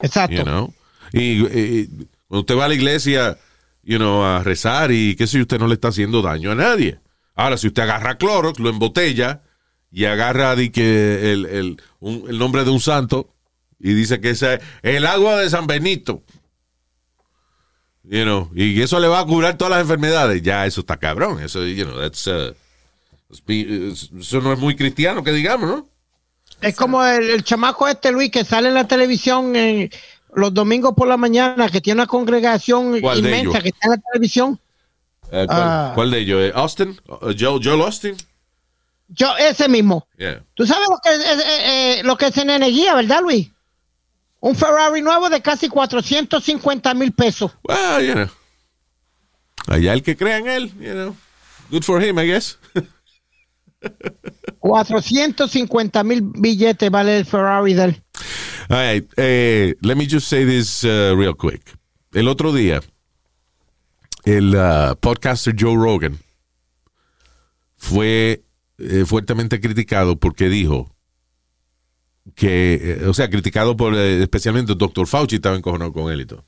Exacto. you know. Y, y cuando usted va a la iglesia, you know, a rezar y qué sé yo, usted no le está haciendo daño a nadie. Ahora, si usted agarra Clorox, lo embotella y agarra di que el, el, un- el nombre de un santo y dice que ese es el agua de San Benito. You know, y eso le va a curar todas las enfermedades. Ya, eso está cabrón. Eso, you know, that's, uh, eso no es muy cristiano, que digamos, ¿no? Es como el, el chamaco este, Luis, que sale en la televisión eh, los domingos por la mañana, que tiene una congregación ¿Cuál de inmensa que está en la televisión. Eh, ¿cuál, Ah. cuál de ellos? Eh, ¿Austin? Uh, Joel, Joel Austin? Yo, ese mismo. Yeah. ¿Tú sabes lo que, es, eh, eh, lo que es en energía, verdad, Luis? Un Ferrari nuevo de casi 450 mil pesos. Well, you know. Allá el que crea en él, you know. Good for him, I guess. (laughs) 450 mil billetes vale el Ferrari del. All right, eh, let me just say this uh, real quick. El otro día, el uh, podcaster Joe Rogan fue eh, fuertemente criticado porque dijo que, eh, o sea, criticado por eh, especialmente el doctor Fauci estaba encojonado con él y todo.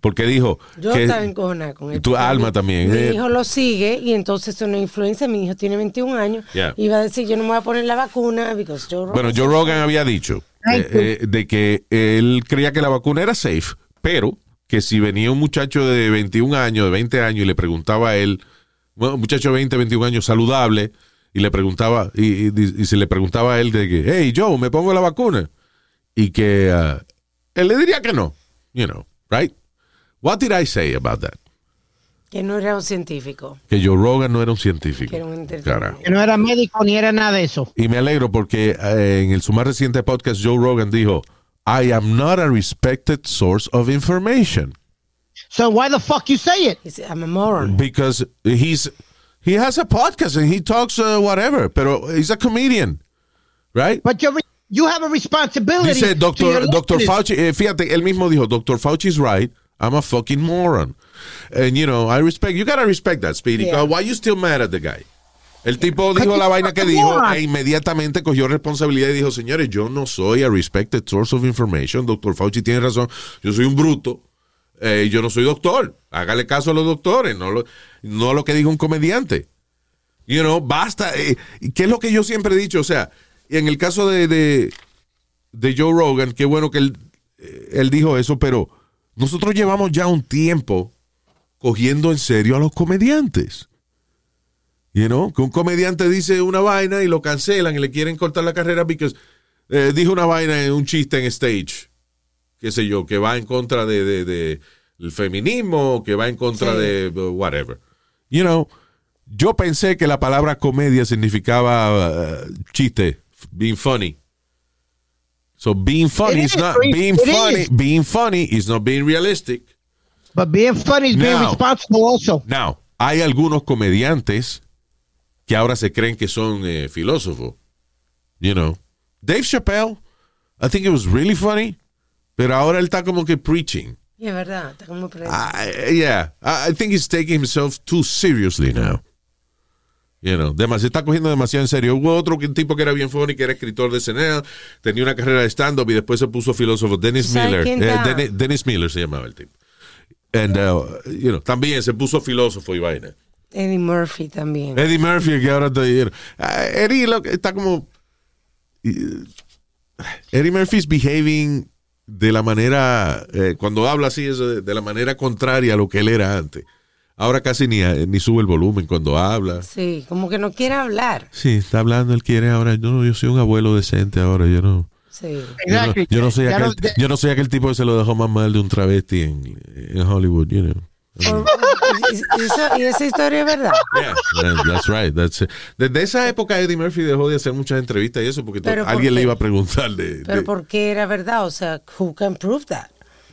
Porque dijo Yo que estaba encojonada con él. tu alma mi- también. Mi eh, hijo lo sigue y entonces es una influencia. Mi hijo tiene 21 años. Yeah. Y va a decir, yo no me voy a poner la vacuna because Joe Rogan Bueno, Joe Rogan había dicho Ay, eh, eh, de que él creía que la vacuna era safe, pero que si venía un muchacho de 21 años, de 20 años, y le preguntaba a él, bueno, un muchacho de 20, 21 años saludable, y le preguntaba, y, y- y se le preguntaba a él de que, hey, Joe, ¿me pongo la vacuna? Y que ah, él le diría que no, you know, right? What did I say about that? Que no era un científico. Que Joe Rogan no era un científico. Que era un. Que no era médico ni era nada de eso. Y me alegro porque eh, en el su más reciente podcast Joe Rogan dijo, I am not a respected source of information So why the fuck you say it? He said, I'm a moron. because he's he has a podcast and he talks uh, whatever, pero he's a comedian, right? But you're, you have a responsibility. Dice Doctor listeners. Fauci, eh, fíjate, él mismo dijo, Doctor Fauci's right. I'm a fucking moron. And you know, I respect you gotta respect that, Speedy. Yeah. Why you still mad at the guy? El tipo dijo la vaina que dijo e inmediatamente cogió responsabilidad y dijo, señores, yo no soy a respected source of information. Doctor Fauci tiene razón. Yo soy un bruto. Eh, yo no soy doctor. Hágale caso a los doctores, no lo, no lo que diga un comediante. You know, basta. Eh, ¿Qué es lo que yo siempre he dicho? O sea, en el caso de, de, de Joe Rogan, qué bueno que él, eh, él dijo eso, pero nosotros llevamos ya un tiempo cogiendo en serio a los comediantes. You know, que un comediante dice una vaina y lo cancelan y le quieren cortar la carrera porque dijo una vaina en un chiste en stage, qué sé yo, que va en contra de, de- de el feminismo, que va en contra Sí. de whatever. You know, yo pensé que la palabra comedia significaba uh, chiste, being funny. So being funny is is, not being it funny. is. Being funny is not being realistic. But being funny is being responsible also. Now, hay algunos comediantes que ahora se creen que son eh, filósofos. You know, Dave Chappelle, I think it was really funny, pero ahora él está como que preaching. Y es verdad, está como preso. I, yeah, I I think he's taking himself too seriously now. You know, demasiado, está cogiendo demasiado en serio. Hubo otro que- tipo que era bien funny, que era escritor de SNL, tenía una carrera de stand-up y después se puso filósofo. Dennis ¿Sabe Miller. Eh? Dennis, Dennis Miller se llamaba el tipo. And, uh, you know, también se puso filósofo y vaina. Eddie Murphy también. Eddie Murphy, que ahora está you know, ah, Eddie lo está como. eh, Eddie Murphy's behaving de la manera. eh, cuando habla así, es de, de la manera contraria a lo que él era antes. Ahora casi ni, ni sube el volumen cuando habla. Sí, como que no quiere hablar. Sí, está hablando, él quiere ahora. No, yo soy un abuelo decente ahora, yo no. Sí. Yo no, yo no soy aquel, yo no soy aquel tipo que se lo dejó más mal de un travesti en, en Hollywood, you know. Por- y, esa historia es verdad. Yeah, that- that's right. That's it. Desde esa época Eddie Murphy dejó de hacer muchas entrevistas y eso porque to- Pero ¿por alguien le iba a preguntar de, Pero de- ¿por qué era verdad? O sea, who can prove that?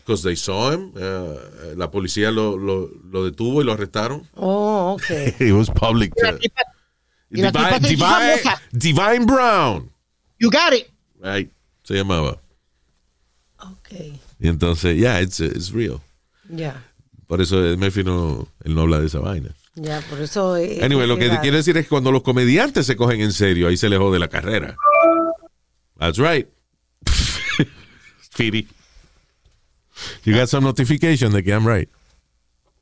because they saw him. uh, la policía lo, lo, lo detuvo y lo arrestaron. Oh, ok. (laughs) It was public. Uh, Divine, Divine. Divine Brown. You got it. Right, se llamaba. Ok. Y entonces, yeah, it's, it's real. Ya. Por eso Eddie Murphy no, él no habla de esa vaina. Ya, por eso. eh, Anyway, lo que es te quiero decir es que cuando los comediantes se cogen en serio, ahí se les jode la carrera. That's right. (laughs) Speedy. You got some notification de que I'm right.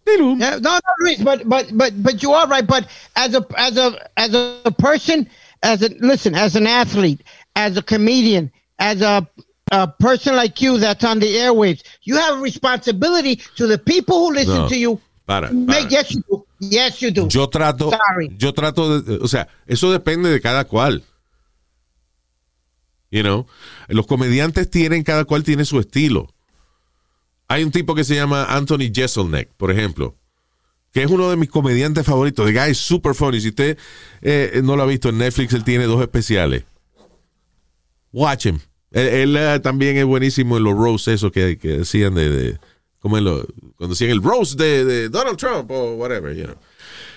Yeah, no, no, Luis, but but but but you are right. But as a as a as a person, as a listen, as an athlete, as a comedian, as a a person like you that's on the airwaves, you have a responsibility to the people who listen No. to you. Para, para. yes, you do. Yes, you do. Yo trato, Sorry. yo trato de, o sea, eso depende de cada cual. You know, los comediantes tienen, cada cual tiene su estilo. Hay un tipo que se llama Anthony Jeselnik, por ejemplo, que es uno de mis comediantes favoritos. The guy is super funny. Si usted eh, no lo ha visto en Netflix, él tiene dos especiales. Watch him. Él, él, eh, también es buenísimo en los roasts, esos que, que decían de, de como en lo, cuando hacían el roast de, de Donald Trump o whatever, you know.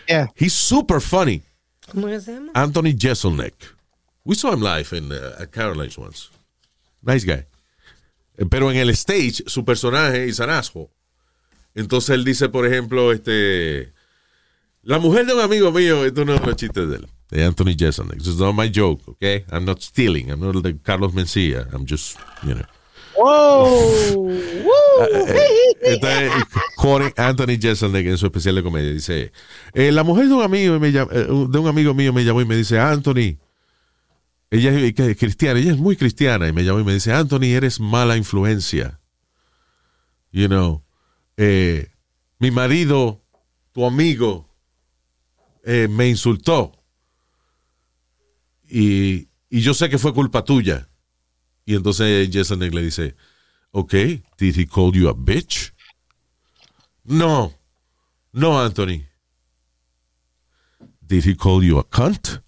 Yeah. He's super funny. ¿Cómo se llama? Anthony Jeselnik. We saw him live in, uh, at Caroline's once. Nice guy. Eh, Pero en el stage, su personaje is an asshole. Entonces él dice, por ejemplo, este. La mujer de un amigo mío, esto no es los chistes de él, de Anthony Jeselnik. This is not my joke, okay? I'm not stealing. I'm not like Carlos Mencía. I'm just, you know. Oh, (laughs) woo. Entonces, quoting Anthony Jeselnik en su especial de comedia dice, eh, la mujer de un amigo me llam- eh, de un amigo mío me llamó y me dice, Anthony, ella es cristiana, ella es muy cristiana y me llamó y me dice, Anthony, eres mala influencia. You know, eh, mi marido, tu amigo, eh, me insultó y, y yo sé que fue culpa tuya. Y entonces Jeselnik le dice, ok, did he call you a bitch? No, no, Anthony. Did he call you a cunt?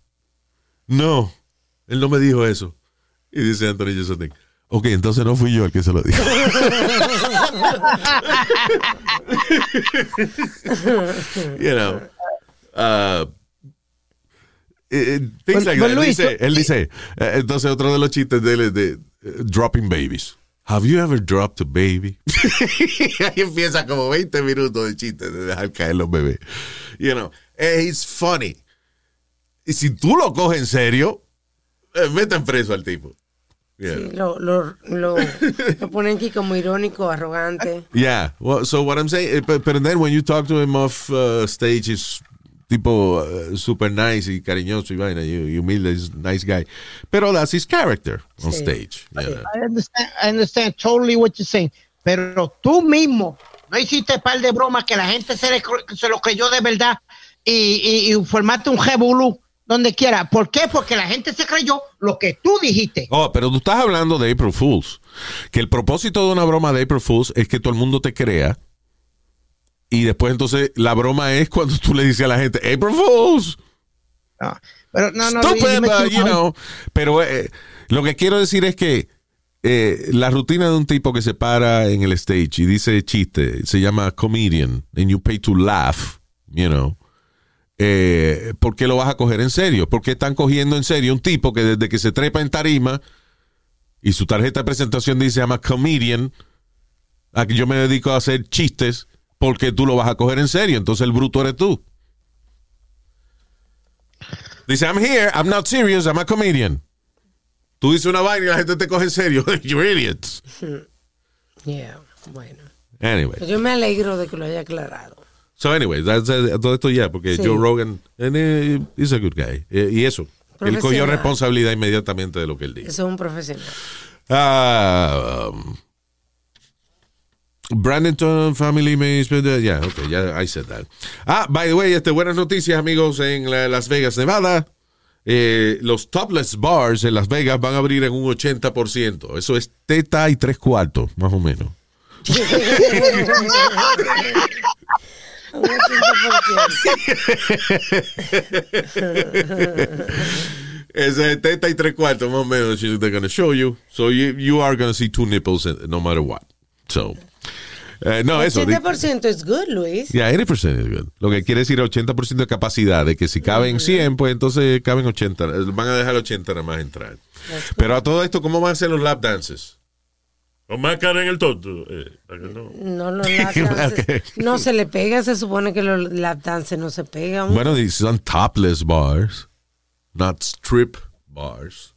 No, él no me dijo eso. Y dice Anthony Jeselnik, ok, entonces no fui yo el que se lo dijo. (laughs) you know, uh, eh, things But- like but that. Él Luis, dice, él dice, eh, entonces otro de los chistes de él es de eh, dropping babies. Have you ever dropped a baby? (laughs) Ahí empieza como 20 minutos de chiste de dejar caer los bebés. You know, eh, he's funny. Y si tú lo coges en serio, eh, meten preso al tipo. Yeah. Sí, lo, lo, lo, (laughs) lo ponen aquí como irónico, arrogante. Yeah. Well, so what I'm saying, eh, but, but then when you talk to him off uh, stage, he's tipo uh, super nice y cariñoso y vaina, y, y humilde, nice guy. Pero that's his character on Sí. stage. I understand, I understand totally what you're saying. Pero tú mismo no hiciste par de bromas que la gente se, le cre- se lo creyó de verdad y, y, y formaste un revolú donde quiera. ¿Por qué? Porque la gente se creyó lo que tú dijiste. Oh, pero tú estás hablando de April Fools. Que el propósito de una broma de April Fools es que todo el mundo te crea. Y después entonces la broma es cuando tú le dices a la gente, April Fools. No, pero no, no, Stupid, tú, you know. Pero eh, lo que quiero decir es que eh, la rutina de un tipo que se para en el stage y dice chiste, se llama comedian, and you pay to laugh, you know. Eh, ¿Por qué lo vas a coger en serio? ¿Por qué están cogiendo en serio un tipo que desde que se trepa en tarima y su tarjeta de presentación dice I'm a comedian a que yo me dedico a hacer chistes porque tú lo vas a coger en serio. Entonces el bruto eres tú. Dice, I'm here, I'm not serious, I'm a comedian. Tú dices una vaina y la gente te coge en serio. (laughs) You're idiots. Yeah, bueno. Anyway. Pues yo me alegro de que lo haya aclarado. So anyway, that's, uh, todo esto ya, porque Sí. Joe Rogan uh, is a good guy. Eh, y eso, él cogió responsabilidad inmediatamente de lo que él dijo. Eso es un profesional. Ah, um, Brandon Family may spend, uh, yeah, okay, yeah, I said that. Ah, by the way, este, buenas noticias, amigos, en la- Las Vegas, Nevada. Eh, los topless bars en Las Vegas van a abrir en un 80%. Eso es teta y tres cuartos, más o menos. Un (laughs) 80%. Ese es teta y tres cuartos, más o menos. They're going to show you. So you, you are going to see two nipples uh, no matter what. So, eh, no, eso. di- 80% es good, Luis. Yeah, 80% is good. Lo que quiere decir 80% de capacidad, de que si caben 100, pues entonces caben 80. Eh, Van a dejar 80 nada más entrar. Pero a todo esto, ¿cómo van a ser los lap dances? Con máscara en el tonto. Eh, no. No, los lap (laughs) dances no se le pega, se supone que los lap dances no se pegan. Bueno, son topless bars, not strip bars.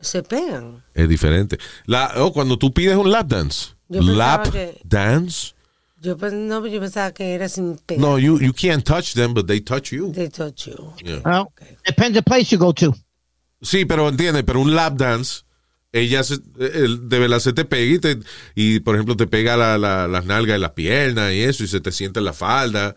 Se pegan. Es diferente. La, oh, cuando tú pides un lap dance, Yo lap que- dance, Yo, pens- no, yo pensaba que era sin pegar. no, you, you can't touch them, but they touch you. They touch you. Yeah. Well, depends the place you go to. Sí, pero entiende, pero un lap dance, ella se, el- de verdad se te pega y, te- y, por ejemplo, te pega la, la- las nalgas y las piernas y eso, y se te siente en la falda,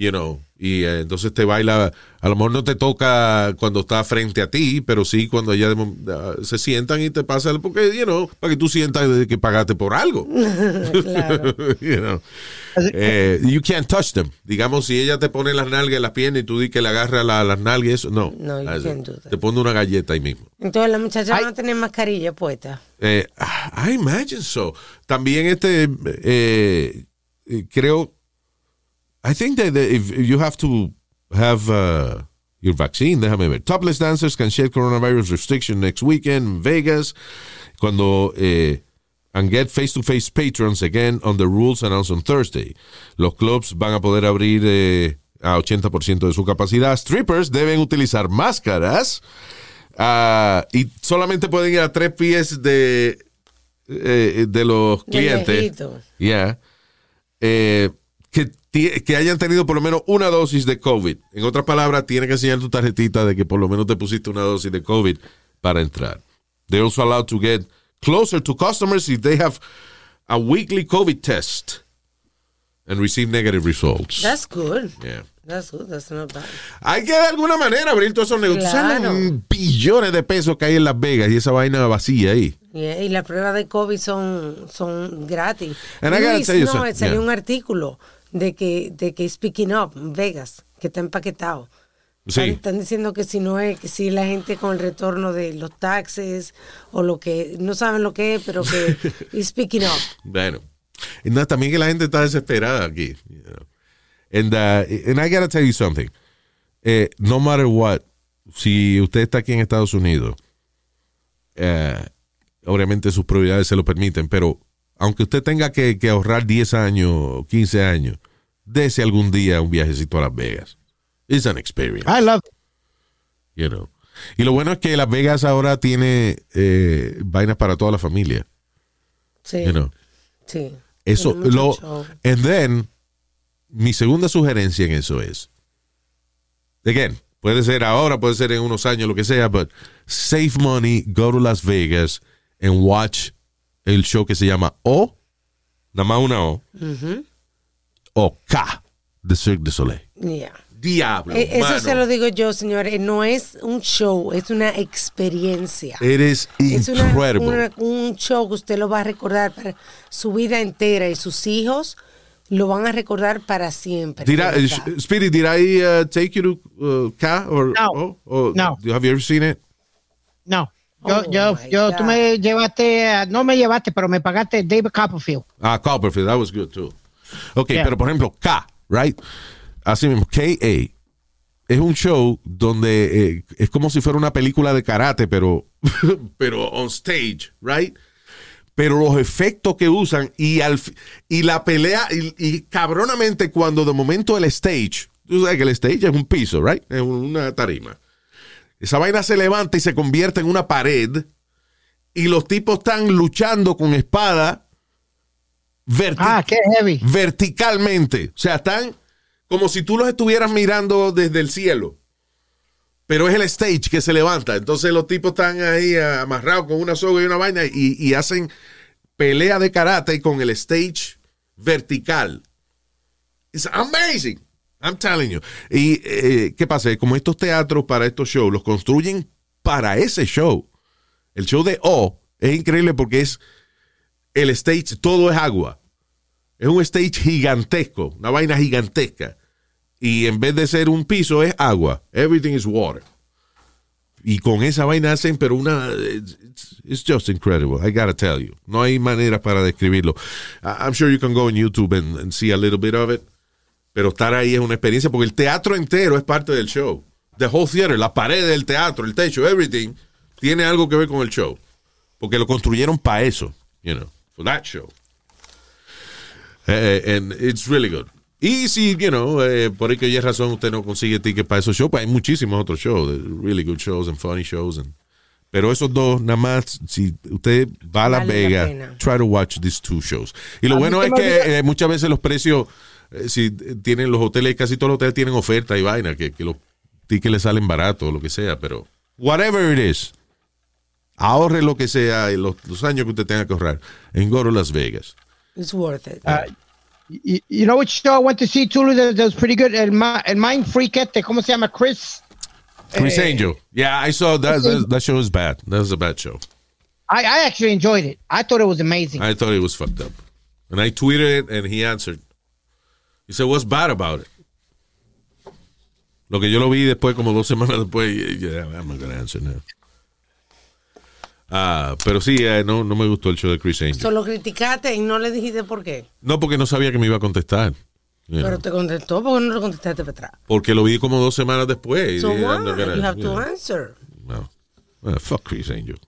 you know, y eh, entonces te baila, a lo mejor no te toca cuando está frente a ti, pero sí cuando mo- ah, se sientan y te pasa, porque, you know, para que tú sientas que pagaste por algo. (laughs) Claro. (laughs) you know. Eh, you can't touch them. Digamos, si ella te pone las nalgas y las piernas y tú di que le agarra la- las nalgas y eso, no. No, you Así. can't do that. Te pone una galleta ahí mismo. Entonces las muchachas van a tener mascarilla puesta. Eh, I imagine so. También este, eh, creo, I think that if you have to have uh, your vaccine, déjame ver. Topless dancers can shed coronavirus restriction next weekend in Vegas. Cuando eh, and get face-to-face patrons again on the rules announced on Thursday. Los clubs van a poder abrir eh, a 80% de su capacidad. Strippers deben utilizar máscaras ah, y solamente pueden ir a tres pies de, eh, de los clientes. Yeah. Eh, que, hayan tenido por lo menos una dosis de COVID. En otras palabras, tiene que enseñar tu tarjetita de que por lo menos te pusiste una dosis de COVID para entrar. They're also allowed to get closer to customers if they have a weekly COVID test and receive negative results. That's good. Yeah. That's good. That's not bad. Hay que de alguna manera abrir todos esos negocios. Claro. los billones de pesos que hay en Las Vegas y esa vaina vacía ahí. Yeah, y las pruebas de COVID son, son gratis. And I gotta Luis, tell you no, salió yeah. un artículo de que, de que Speaking Up Vegas, que está empaquetado. Sí. Están, están diciendo que si no es, que si la gente con el retorno de los taxes o lo que, no saben lo que es, pero que (laughs) y Speaking Up. Bueno. No, también que la gente está desesperada aquí. you know. And, uh, and I gotta tell you something. Eh, no matter what, si usted está aquí en Estados Unidos, eh, obviamente sus prioridades se lo permiten, pero aunque usted tenga que, que ahorrar 10 años o 15 años, dese algún día un viajecito a Las Vegas. It's an experience. I love it. you know. Y lo bueno es que Las Vegas ahora tiene eh, vainas para toda la familia. Sí, You know. sí. Eso, lo, show. and then, mi segunda sugerencia en eso es, again, puede ser ahora, puede ser en unos años, lo que sea, but save money, go to Las Vegas and watch el show que se llama O, nada más una O, o K, The Cirque du Soleil. Yeah. Diablo, Eh, Eso se lo digo yo, señores. No es un show, es una experiencia. It is Es una- incredible. una- un show que usted lo va a recordar para su vida entera y sus hijos lo van a recordar para siempre. Did de I, verdad. uh, Speedy, did I uh, take you to uh, K or No. O? Or No. Have you ever seen it? No. Yo, Oh, yo, yo, God. tú me llevaste, a- no me llevaste, pero me pagaste David Copperfield. Ah, Copperfield, that was good too. Ok, Yeah. pero por ejemplo, K, right? Así mismo, K-A. Es un show donde eh, es como si fuera una película de karate, pero, (laughs) pero on stage, right? pero los efectos que usan y, al, y la pelea, y, y cabronamente cuando de momento el stage, tú sabes que el stage es un piso, right? Es una tarima. Esa vaina se levanta y se convierte en una pared y los tipos están luchando con espada verti- Ah, qué heavy. verticalmente. O sea, están como si tú los estuvieras mirando desde el cielo. Pero es el stage que se levanta. Entonces los tipos están ahí ah, amarrados con una soga y una vaina y, y hacen pelea de karate con el stage vertical. It's amazing. I'm telling you. Y eh, ¿qué pasa? Como estos teatros para estos shows los construyen para ese show. El show de O es increíble porque es el stage, todo es agua. Es un stage gigantesco, una vaina gigantesca. Y en vez de ser un piso, es agua. Everything is water. Y con esa vaina hacen, pero una. It's, it's just incredible. I gotta tell you. No hay manera para describirlo. I'm sure you can go on YouTube and see a little bit of it. Pero estar ahí es una experiencia porque el teatro entero es parte del show. The whole theater, la pared del teatro, el techo, everything, tiene algo que ver con el show. Porque lo construyeron para eso, you know, for that show. Eh, and it's really good. Y si, you know, eh, por ahí que hay razón, usted no consigue ticket para esos shows, pues hay muchísimos otros shows, eh, really good shows and funny shows. And, pero esos dos, nada más, si usted va a Las Vale la Vegas, pena. try to watch these two shows. Y lo A bueno es que eh, muchas veces los precios, eh, si tienen los hoteles, casi todos los hoteles tienen oferta y vaina, que, que los tickets le salen baratos o lo que sea, pero whatever it is, ahorre lo que sea, y los, los años que usted tenga que ahorrar en Go to Las Vegas. It's worth it. Uh, you, you know which show I went to see too that, that was pretty good? El, el Mind Freak este, ¿cómo se llama? Chris. Chris Eh, Angel. Yeah, I saw that, that. That show is bad. That was a bad show. I, I actually enjoyed it. I thought it was amazing. I thought it was fucked up. And I tweeted it and he answered. He said, What's bad about it? Lo que yo lo vi después, como dos semanas después, y- yeah, I'm not gonna answer now. Ah, pero sí, eh, no, no me gustó el show de Chris Angel. Solo criticaste y no le dijiste por qué. No, porque no sabía que me iba a contestar. you Pero know. te contestó porque no le contestaste para atrás. Porque lo vi como dos semanas después. y So? I'm not gonna- You have you to know, answer. no. Ah, fuck Chris Angel.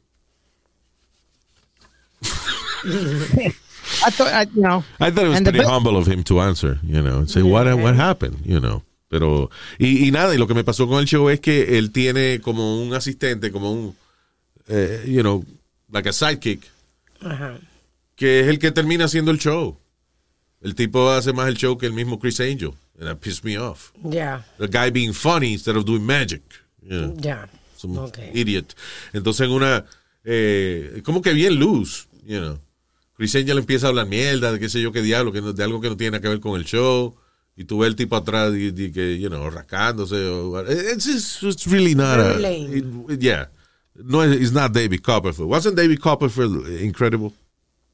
(laughs) I thought, I, you know. I thought it was the pretty humble of him to answer, you know, and say what what happened, you know. Pero y, y nada, y lo que me pasó con el show es que él tiene como un asistente, como un eh, you know, like a sidekick, Ajá. que es el que termina haciendo el show. El tipo hace más el show que el mismo Chris Angel, and that pissed me off. Ya, The guy being funny instead of doing magic. you know. ya. Some Ok. idiot. Entonces en una, eh, como que bien luz, you know. Chris Angel empieza a hablar mierda de qué sé yo qué diablo, que no- de algo que no tiene nada que ver con el show. Y tú ves el tipo atrás y, y que, you know, rascándose. O, it's, just- it's really not a, Very lame. it- yeah. No, it's not David Copperfield. Wasn't David Copperfield incredible?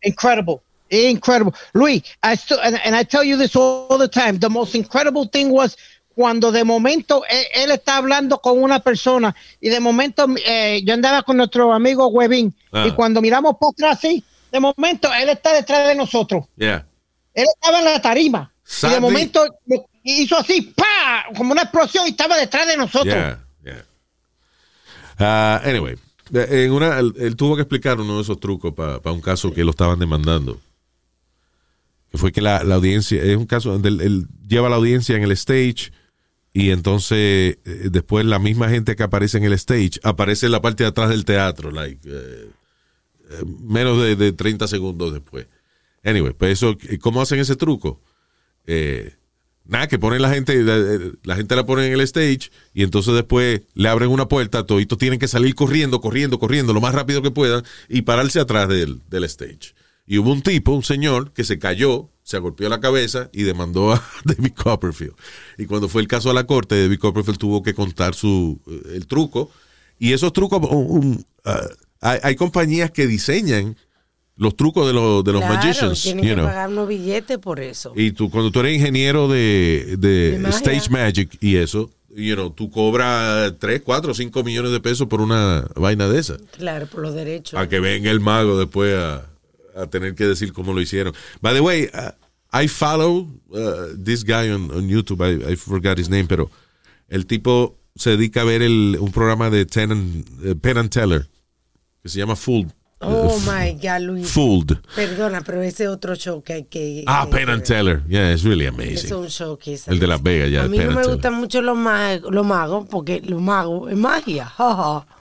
Incredible. Incredible. Luis, I still, and, and I tell you this all the time, the most incredible thing was cuando de momento él, él está hablando con una persona y de momento eh, yo andaba con nuestro amigo Webin Ah. y cuando miramos por atrás así, de momento él está detrás de nosotros. Yeah. Él estaba en la tarima y de momento hizo así, ¡pa! Como una explosión y estaba detrás de nosotros. Yeah, yeah. Ah, anyway, en una, él, él tuvo que explicar uno de esos trucos para un caso que lo estaban demandando. Que fue que la, la audiencia, es un caso donde él, él lleva la audiencia en el stage y entonces eh, después la misma gente que aparece en el stage aparece en la parte de atrás del teatro, like, eh, menos de, de 30 segundos después. Anyway, pues eso, ¿cómo hacen ese truco? Eh, Nada, que ponen la gente, la, gente la ponen en el stage y entonces después le abren una puerta, toditos tienen que salir corriendo, corriendo, corriendo lo más rápido que puedan y pararse atrás del, del stage. Y hubo un tipo, un señor, que se cayó, se golpeó la cabeza y demandó a (laughs) David Copperfield. Y cuando fue el caso a la corte, David Copperfield tuvo que contar su, eh, el truco. Y esos trucos, un- un, ah, hay, hay compañías que diseñan los trucos de, los de los Claro, magicians. tienen you que know. pagar unos billetes por eso. Y tú, cuando tú eres ingeniero de, de De. Stage Magic y eso, you know, tú cobras 3, 4, 5 millones de pesos por una vaina de esa. Claro, por los derechos. A que venga el mago después a, a tener que decir cómo lo hicieron. By the way, uh, I follow uh, this guy on, on YouTube, I, I forgot his name, pero el tipo se dedica a ver el, un programa de Ten and- eh, Penn and Teller que se llama Full, Oh (laughs) my God, Luis. Fooled. Perdona, pero ese otro show que hay que. Ah, que- Penn and Teller. Yeah, it's really Es amazing. un show que es- El de Las Vegas, ya. A mí no Penn and me gustan mucho los, ma- los magos porque los magos es magia. (laughs)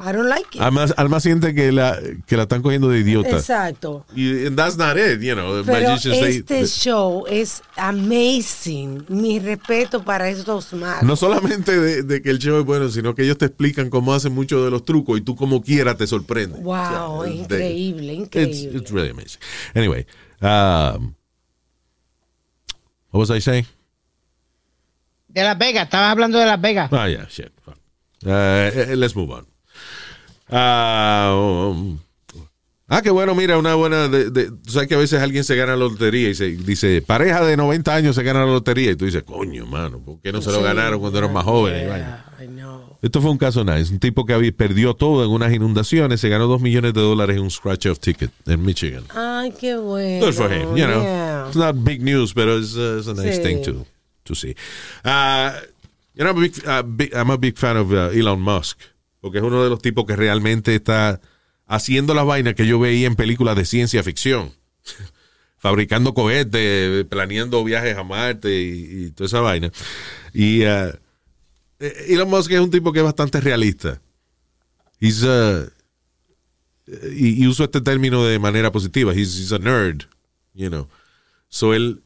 I don't like it. Además, Alma siente que la, que la están cogiendo de idiota. Exacto. Y and that's not it, you know. Pero they- este show es amazing. Mi respeto para estos magos. no solamente de, de que el show es bueno, sino que ellos te explican cómo hacen muchos de los trucos y tú como quiera te sorprendes. Wow, Yeah, they- increíble, It's, increíble. it's really amazing. Anyway, um, what was I saying? De Las Vegas, estabas hablando de Las Vegas. Ah, yeah, shit. Uh, eh, let's move on. Ah, um, ah, qué bueno, mira, una buena. De, de- tú sabes que a veces alguien se gana la lotería y se dice, pareja de 90 años se gana la lotería. Y tú dices, coño, mano, ¿por qué no se lo ganaron cuando eran más jóvenes? Y vaina. Yeah, I know. Esto fue un caso nice. Un tipo que había, perdió todo en unas inundaciones, se ganó dos millones de dólares en un scratch-off ticket en Michigan. Ay, qué bueno. Good for him, you know. Yeah. It's not big news, but it's, uh, it's a nice Sí. thing to, to see. Uh, you know, I'm a big, uh, big- I'm a big fan of uh, Elon Musk, porque es uno de los tipos que realmente está haciendo las vainas que yo veía en películas de ciencia ficción. (laughs) Fabricando cohetes, planeando viajes a Marte y, toda esa vaina. Y uh, Elon Musk es un tipo que es bastante realista. He's, uh, y, y uso este término de manera positiva. He's, he's a nerd, you know. So él,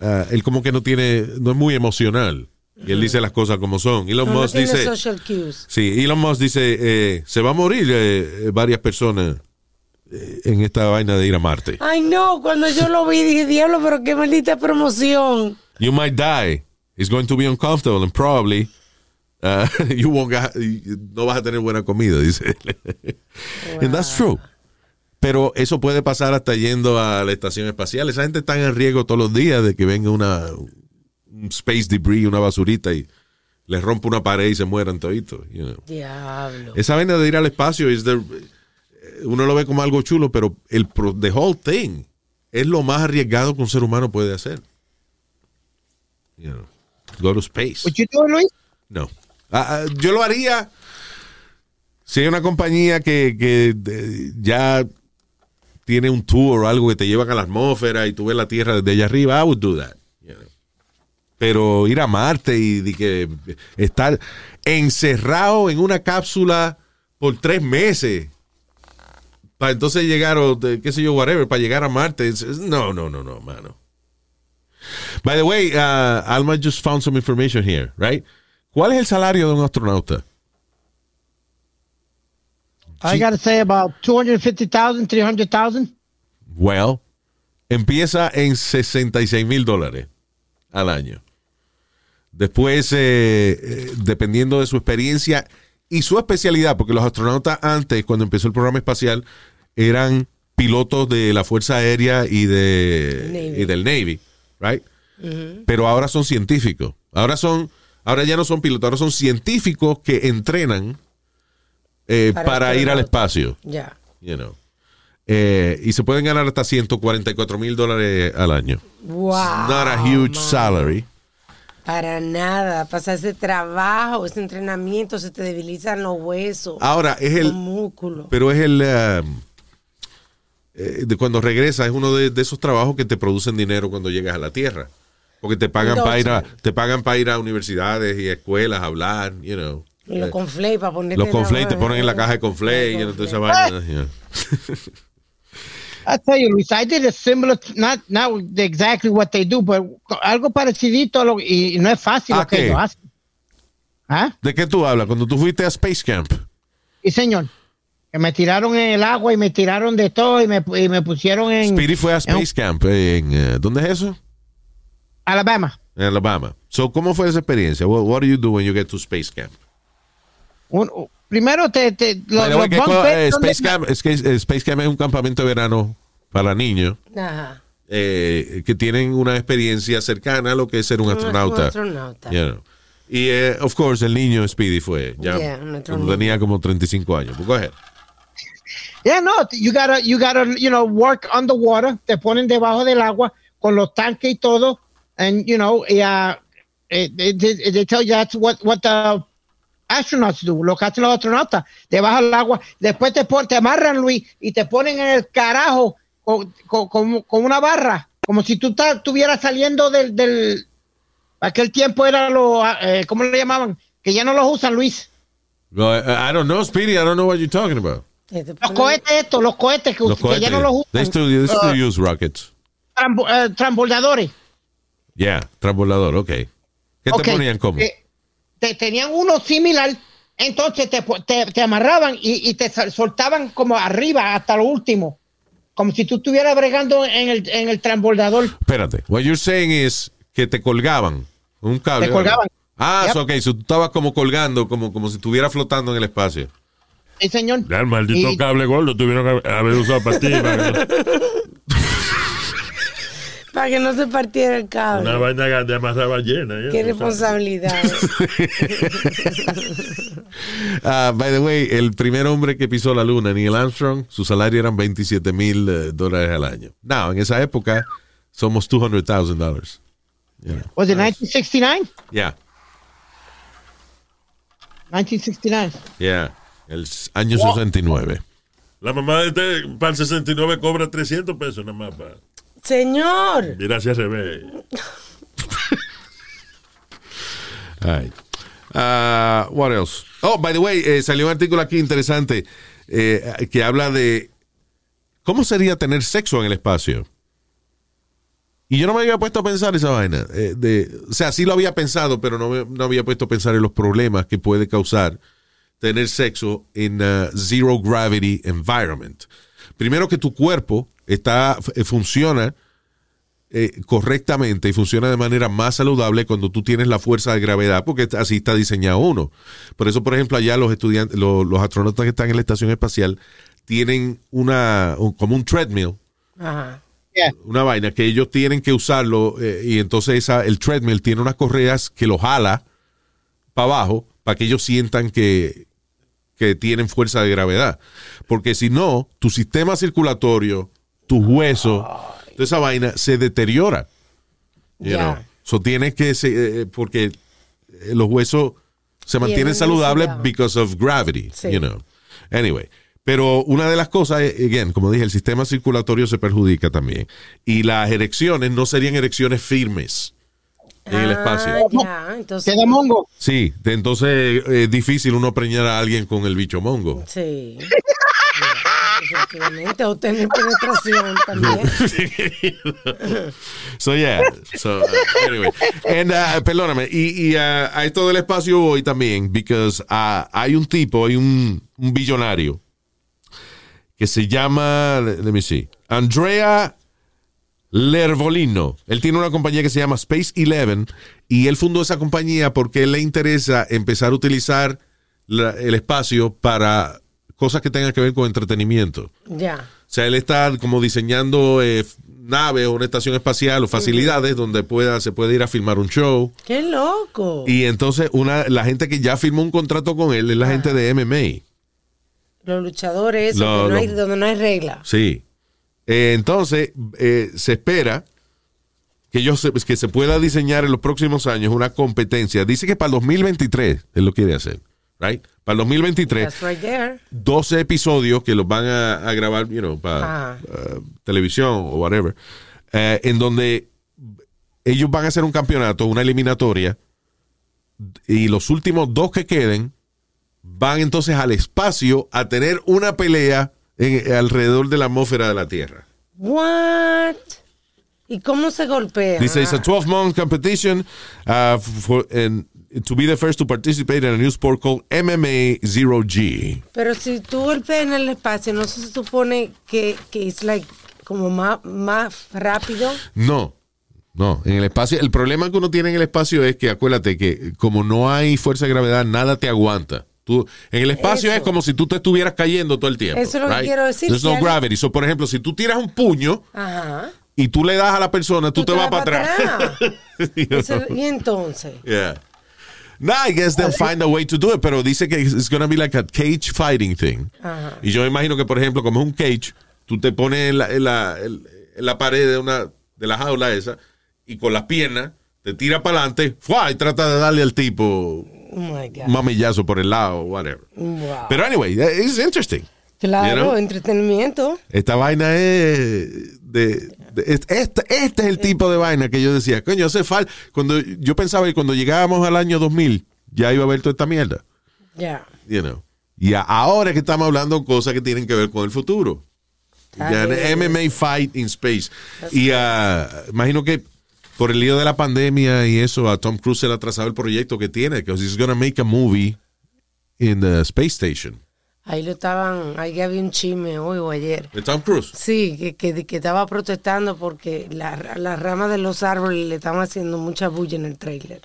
ah, él como que no tiene, no es muy emocional. Y él dice las cosas como son. Elon No, no Musk tiene dice, social cues. sí, Elon Musk dice, eh, se va a morir eh, eh, varias personas en esta vaina de ir a Marte. Ay, no, cuando yo lo vi dije, diablo, pero qué maldita promoción. You might die. It's going to be uncomfortable and probably uh, (laughs) you won't ga- no vas a tener buena comida, dice él. (laughs) And that's true. Pero eso puede pasar hasta yendo a la estación espacial. Esa gente está en riesgo todos los días de que venga una un space debris, una basurita y les rompa una pared y se mueran toditos. you know. Diablo. Esa vaina de ir al espacio es de- uno lo ve como algo chulo, pero el pro- the whole thing es lo más arriesgado que un ser humano puede hacer. You know, go to space. What you doing, Luis? No. Ah, ah, yo lo haría si hay una compañía que, que, eh, ya tiene un tour o algo que te llevan a la atmósfera y tú ves la Tierra desde allá arriba, I would do that. Pero ir a Marte y de que estar encerrado en una cápsula por tres meses para entonces llegar o qué sé yo, whatever, para llegar a Marte, no, no, no, no, mano. By the way, uh, Alma just found some information here, right? ¿Cuál es el salario de un astronauta? I gotta say about 250,000, 300,000. Well, empieza en 66 mil dólares al año. Después, eh, eh, dependiendo de su experiencia y su especialidad, porque los astronautas antes, cuando empezó el programa espacial, eran pilotos de la Fuerza Aérea y, de, Navy. y del Navy, right? Pero ahora son científicos. Ahora son, ahora ya no son pilotos, ahora son científicos que entrenan eh, Para para, ir al espacio Ya. you know. Eh, y se pueden ganar hasta 144 mil dólares al año. Wow. Not a huge man. salary. Para nada. Pasar ese trabajo, ese entrenamiento, se te debilitan los huesos. Ahora, es el. músculos. Pero es el. um, eh, de cuando regresa, es uno de, de esos trabajos que te producen dinero cuando llegas a la Tierra. Porque te pagan para ir a, te pagan para ir a universidades y escuelas a hablar, you know. Y los Eh, conflays para ponerte. los conflays la- te ponen en la caja de conflays, y esa vaina. (laughs) I tell you, Luis, I did a similar, not, not exactly what they do, but algo parecidito lo, y, y no es fácil ¿A lo que ellos hacen. ¿Ah? ¿De qué tú hablas? Cuando tú fuiste a Space Camp. Sí, señor. Que me tiraron en el agua y me tiraron de todo y me, y me pusieron en Speedy fue a en Space Camp. En, eh, ¿Dónde es eso? Alabama. En Alabama. So, ¿Cómo fue esa experiencia? What, what do you do when you get to Space Camp? Un- primero te, te los, By the way, los ¿qué bunk co- beds eh, son de- Space, Camp, es que eh, Space Camp es un campamento de verano para niños Ajá. eh, que tienen una experiencia cercana a lo que es ser un Un astronauta. astronauta. You know. Y, eh, of course, el niño Speedy fue ya Yeah, un astronauta. tenía como 35 años. Pues, go ahead. Yeah, no, you gotta, you gotta, you know, work underwater. Te ponen debajo del agua con los tanques y todo, and you know, y, uh, eh, they, they- they tell you that's what what the astronauts do, lo que hacen los astronautas, te bajan el agua, después te, pon- te amarran, Luis, y te ponen en el carajo con, con- con- con una barra, como si tú estuvieras saliendo del, del, aquel tiempo era lo, eh, ¿cómo le llamaban? Que ya no los usan, Luis. Go- I don't know, Speedy, I don't know what you're talking about. Eh, Los cohetes estos, los cohetes que, Los que cohetes. ya no los They usan. still, they still Uh, use rockets. trambo- eh, transbordadores. Yeah, transbordador, ok. ¿Qué Ok, te ponían como? eh, te tenían uno similar, entonces te, te, te amarraban y, y te soltaban como arriba hasta lo último. Como si tú estuvieras bregando en el, en el transbordador. Espérate, what you're saying is que te colgaban un cable. Te colgaban. Ah, Yep. so, ok, so tú estabas como colgando, como, como si estuviera flotando en el espacio. Sí, señor. Ya, el maldito Y- cable gordo tuvieron que haber usado para ti. (laughs) para que- no se partiera el cable. Una vaina de amarrar ballena. ya, Qué responsabilidad. (laughs) Ah, by the way, el primer hombre que pisó la luna, Neil Armstrong, su salario eran 27 mil eh, dólares al año. Now, en esa época, somos 200,000 dólares. Was it 1969? Yeah, 1969. yeah. El año 69. La mamá de este para el 69 cobra 300 pesos nada más. Para, Señor. mira al revés. All right. Ah, what else? Oh, by the way, eh, salió un artículo aquí interesante eh, que habla de cómo sería tener sexo en el espacio. Y yo no me había puesto a pensar esa vaina. eh, o sea, sí lo había pensado, pero no, no había puesto a pensar en los problemas que puede causar tener sexo en a zero gravity environment. Primero que tu cuerpo está, f- funciona eh, correctamente y funciona de manera más saludable cuando tú tienes la fuerza de gravedad, porque así está diseñado uno. Por eso, por ejemplo, allá los estudiantes, los, los astronautas que están en la estación espacial tienen una, un- como un treadmill, Ajá. una vaina que ellos tienen que usarlo eh, y entonces esa, el treadmill tiene unas correas que lo jala para abajo para que ellos sientan que, que tienen fuerza de gravedad. Porque si no, tu sistema circulatorio, tus huesos, toda esa vaina se deteriora. You Ya. know. So tienes que, se- eh, porque eh, los huesos se mantienen Tienen saludables because of gravity, Sí. you know. Anyway, pero una de las cosas, eh, again, como dije, el sistema circulatorio se perjudica también. Y las erecciones no serían erecciones firmes en el Ah, espacio. ya, entonces. Queda mongo. Sí, entonces es difícil uno preñar a alguien con el bicho mongo. Sí. O tener penetración también. (laughs) So yeah, so uh, anyway, and uh, perdóname, y, uh, a esto del espacio voy también, because hay un tipo, hay un, un billonario que se llama, let me see, Andrea Lervolino. Él tiene una compañía que se llama Space Eleven y él fundó esa compañía porque le interesa empezar a utilizar el espacio para cosas que tengan que ver con entretenimiento. Ya. O sea, él está como diseñando eh, naves o una estación espacial o facilidades donde pueda, se puede ir a filmar un show. ¡Qué loco! Y entonces una, la gente que ya firmó un contrato con él es la gente de MMA. Los luchadores, Lo- donde, no hay, donde no hay regla. Sí. Eh, entonces, eh, se espera que, ellos se, que se pueda diseñar en los próximos años una competencia. Dice que para el 2023 él lo quiere hacer. Right? Para el 2023. That's right there. 12 episodios que los van a, a grabar, you know, para Ah. uh, televisión o whatever, eh, en donde ellos van a hacer un campeonato, una eliminatoria, y los últimos dos que queden van entonces al espacio a tener una pelea en- alrededor de la atmósfera de la Tierra. What? ¿Y cómo se golpea? Dice, it's a 12-month competition uh, for, and to be the first to participate in a new sport called MMA Zero G. Pero si tú golpeas en el espacio, ¿no se supone que, que es like como más, más rápido? No, no. En el espacio, el problema que uno tiene en el espacio es que acuérdate que como no hay fuerza de gravedad, nada te aguanta. Tú, en el espacio Eso. es como si tú te estuvieras cayendo todo el tiempo. Eso es lo que right? quiero decir, There's no gravity. So, por ejemplo, si tú tiras un puño Ajá. y tú le das a la persona, tú, te, vas para atrás. (laughs) You know? Y entonces. Yeah. No, I guess they'll find a way to do it, pero dice que it's gonna be like a cage fighting thing. Ajá. Y yo imagino que, por ejemplo, como es un cage, tú te pones en la, en la, en- la pared de una de la jaula esa y con las piernas te tira para adelante ¡fua! y trata de darle al tipo Oh my God. mamillazo por el lado, whatever. Wow. Pero anyway, it's interesting. Claro, you know? entretenimiento. Esta vaina es de, de- es- este, este es el tipo de vaina que yo decía, coño, hace falta. Cuando yo pensaba que cuando llegábamos al año 2000 ya iba a haber toda esta mierda, Ya. you know. Y ahora es que estamos hablando cosas que tienen que ver con el futuro. Ya. MMA Fight in Space. Y ah, imagino que por el lío de la pandemia y eso, a Tom Cruise se le ha atrasado el proyecto que tiene, because he's gonna make a movie in the space station. Ahí lo estaban, ahí había un chisme hoy o ayer. De Tom Cruise. Sí, que, que, que estaba protestando porque la- las ramas de los árboles le estaban haciendo mucha bulla en el trailer.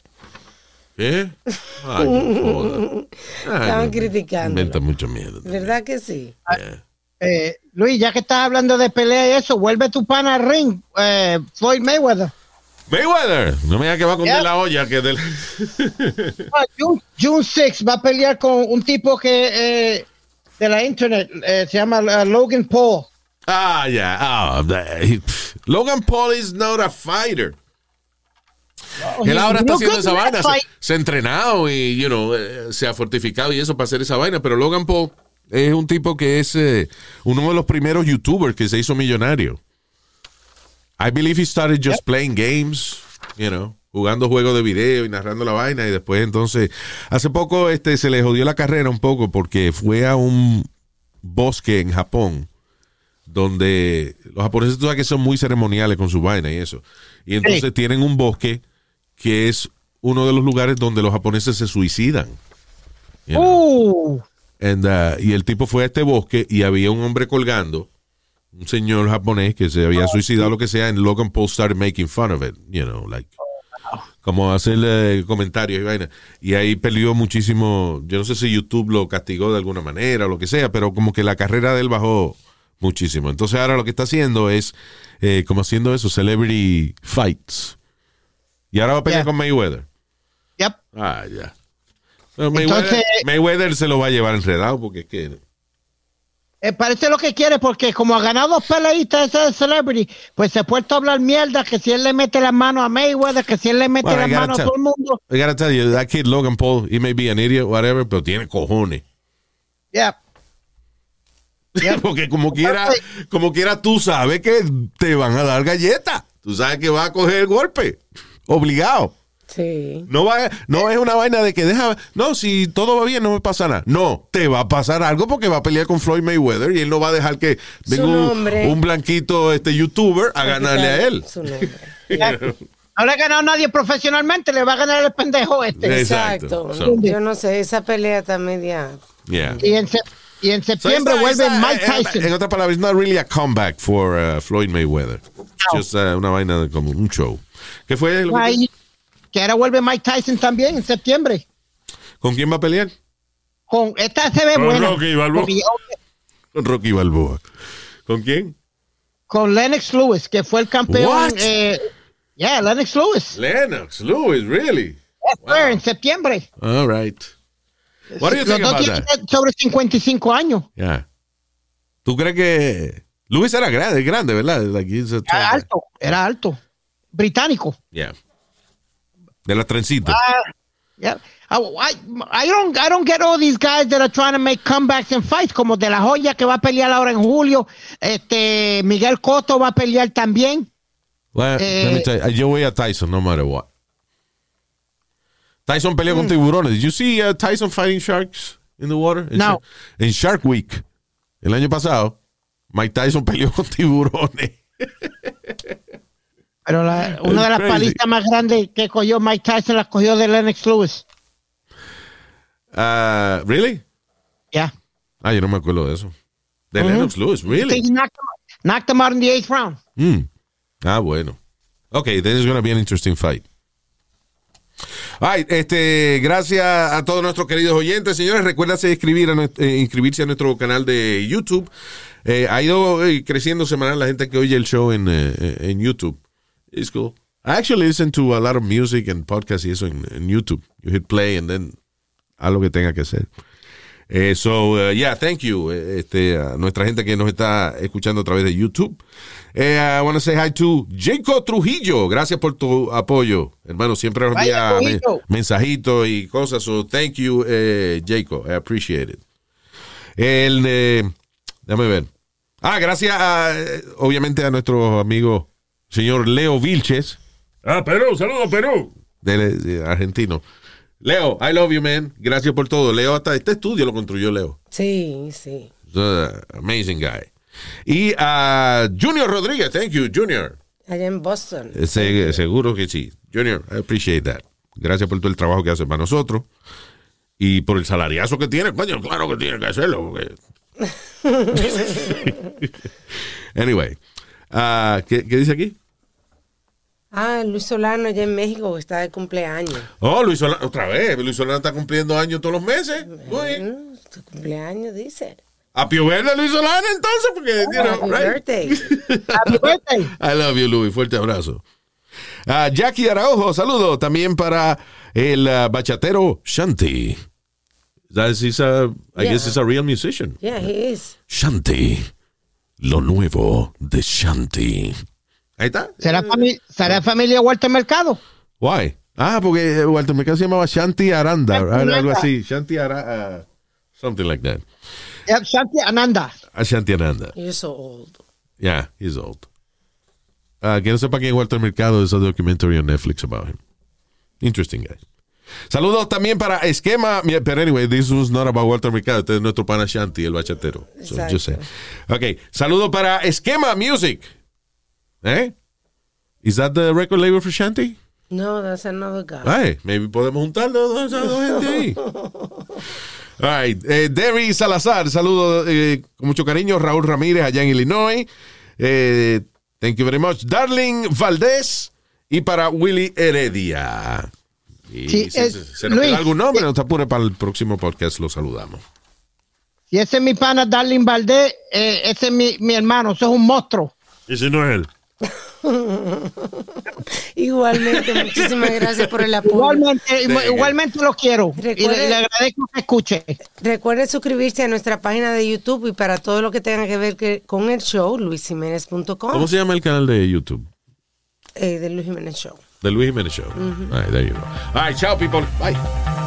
¿Qué? Ay, no (laughs) joda. Ay, Estaban criticando. Inventa mucha mierda. ¿Verdad que sí? Eh, Luis, ya que estás hablando de pelea y eso, vuelve tu pana al ring, eh, Floyd Mayweather. Mayweather, no me digas que va a Yeah. la olla que del... Ah, June, June 6 va a pelear con un tipo que eh, de la internet eh, se llama uh, Logan Paul. Ah, ya. Ah, he- Logan Paul is not a fighter. Él ahora está haciendo esa vaina. Se, ha entrenado y, you know, eh, se ha fortificado y eso para hacer esa vaina. Pero Logan Paul es un tipo que es eh, uno de los primeros YouTubers que se hizo millonario. I believe he started just playing games, you know, jugando juegos de video y narrando la vaina y después entonces hace poco este se le jodió la carrera un poco porque fue a un bosque en Japón donde los japoneses tú sabes que son muy ceremoniales con su vaina y eso. Y entonces Sí. tienen un bosque que es uno de los lugares donde los japoneses se suicidan. You know? Uh, And, uh, y el tipo fue a este bosque y había un hombre colgando, un señor japonés que se había suicidado, lo que sea, and Logan Paul started making fun of it, you know, like, como hacerle comentarios y vaina. Y ahí perdió muchísimo, yo no sé si YouTube lo castigó de alguna manera o lo que sea, pero como que la carrera de él bajó muchísimo. Entonces ahora lo que está haciendo es, eh, como haciendo eso, celebrity fights. Y ahora va a pelear Yeah. con Mayweather. yep. Ah, ya. Pero Mayweather, Entonces- Mayweather se lo va a llevar enredado porque es que... Eh, parece lo que quiere porque como ha ganado dos peleitas ese de Celebrity, pues se ha puesto a hablar mierda que si él le mete las manos a Mayweather, que si él le mete Well, las manos a todo el mundo. I gotta tell you, that kid Logan Paul, he may be an idiot, whatever, pero tiene cojones. Yep. Yep. (laughs) Porque como quiera, como quiera tú sabes que te van a dar galletas. Tú sabes que va a coger el golpe. Obligado. Sí. No va, no es una vaina de que deja, no, si todo va bien no me pasa nada. No, te va a pasar algo porque va a pelear con Floyd Mayweather y él no va a dejar que venga un, blanquito este youtuber a ganarle a él. Su nombre. (laughs) No le ha ganado nadie profesionalmente, le va a ganar el pendejo este. Exacto. Exacto. So- Yo no sé, esa pelea está media. Yeah. Y en, se- y en septiembre vuelve it's not- Mike en- Tyson. En otras palabras, it's not really a comeback for uh, Floyd Mayweather. Just uh, una vaina de como un show. ¿Qué fue? lo que- Ahí, que ahora vuelve Mike Tyson también en septiembre. ¿Con quién va a pelear? Con, esta se ve Con buena. Rocky Balboa. Con Rocky Balboa. ¿Con quién? Con Lennox Lewis, que fue el campeón. Eh, yeah, Lennox Lewis. Lennox Lewis, really? Yes, sir, en septiembre. All right. What do you Los think dos about tienen that? sobre 55 años. Yeah. ¿Tú crees que Lewis era grande, grande, verdad? Like Era alto, era alto. Británico. Yeah. De las trencitas. Ah, yeah. I, I- don't, I don't get all these guys that are trying to make comebacks and fights, como de la joya que va a pelear ahora en julio. Este, Miguel Cotto va a pelear también. Well, eh, let me tell you, yo voy a Tyson no matter what. Tyson peleó Mm. con tiburones. Did you see uh, Tyson fighting sharks in the water? En No. En Shark Week, el año pasado, Mike Tyson (laughs) peleó con tiburones. (laughs) Pero la- una de las crazy. palizas más grandes que cogió Mike Tyson las cogió de Lennox Lewis. Uh, really? Yeah. Ah, yo no me acuerdo de eso. De Lennox Lewis, really? he knocked him, knocked him out in the eighth round. Mm. Ah, bueno. Okay, then it's going to be an interesting fight. Right, este, gracias a todos nuestros queridos oyentes. Señores, recuérdense inscribir a eh, inscribirse a nuestro canal de YouTube. Eh, ha ido eh, creciendo semanal la gente que oye el show en, eh, en YouTube. It's cool. I actually listen to a lot of music and podcasts y eso en, YouTube. You hit play and then haz lo que tenga que hacer. Eh, so, uh, yeah, thank you. eh, Este, a nuestra gente que nos está escuchando a través de YouTube. Eh, I want to say hi to Jacob Trujillo. Gracias por tu apoyo. Hermano, siempre nos envía me- mensajitos y cosas. So, thank you, eh, Jacob. I appreciate it. El, déjame ver. Ah, gracias a, obviamente a nuestro amigo señor Leo Vilches, Ah, Perú, saludos Perú. de, de argentino. Leo, I love you, man. Gracias por todo. Leo, hasta este estudio lo construyó Leo. Sí, sí. Amazing guy. Y a Junior Rodríguez, thank you, Junior. Allá en Boston. Se- seguro que sí. Junior, I appreciate that. Gracias por todo el trabajo que hace para nosotros. Y por el salariazo que tiene. Coño, claro que tiene que hacerlo. porque- (laughs) (laughs) anyway. Ah, ¿qué, qué dice aquí? Ah, Luis Solano allá en México está de cumpleaños. Oh, Luis Solana, otra vez. Luis Solana está cumpliendo años todos los meses. Uy. Mm, Su cumpleaños, dice. A Pio Verde, Luis Solana, entonces, porque, you know, Happy right? birthday. (laughs) Happy birthday. I love you, Louis. Fuerte abrazo. Ah, Jackie Araujo, saludo también para el ah, bachatero Shanti. That is, he's a, I Yeah. guess he's a real musician. Yeah, he is. Shanti. Lo nuevo de Shanti. Ahí está. ¿Será, fami- ¿Será familia Walter Mercado? Why? Ah, porque Walter Mercado se llamaba Shanti Aranda, Shanti algo así. Shanti Aranda. something like that. Yeah, Shanti Ananda. Ah, Shanti Aranda. You're so old. Yeah, he's old. Ah, que no sepa quién es Walter Mercado, es a documentary on Netflix about him. Interesting guy. Saludos también para Esquema, pero anyway, this was not about Walter Mercado, este es nuestro pana Shanti, el bachatero. So, yo sé. Ok, saludo para Esquema Music. ¿Eh? Is that the record label for Shanti? No, that's another guy. Ay, maybe podemos juntar dos, gente ahí. (laughs) All right. Eh, Derry Salazar, saludo eh, con mucho cariño. Raúl Ramírez, allá en Illinois. Eh, thank you very much. Darling Valdés y para Willy Heredia. Y Sí, si eh, se, se nos Luis, queda algún nombre, no te apures para el próximo podcast, lo saludamos. Si ese es mi pana Darling Valdés, eh, ese es mi, mi hermano, eso es un monstruo. Y si no es él. (laughs) Igualmente, muchísimas gracias por el apoyo. Igualmente, igualmente lo quiero. Y le, agradezco que escuche. Recuerde suscribirse a nuestra página de YouTube y para todo lo que tenga que ver que- con el show, luisjiménez.com, ¿Cómo se llama el canal de YouTube? eh, de Luis Jiménez Show. The Luis Jiménez Show. Mm-hmm. All right, there you go. All right, ciao, people. Bye.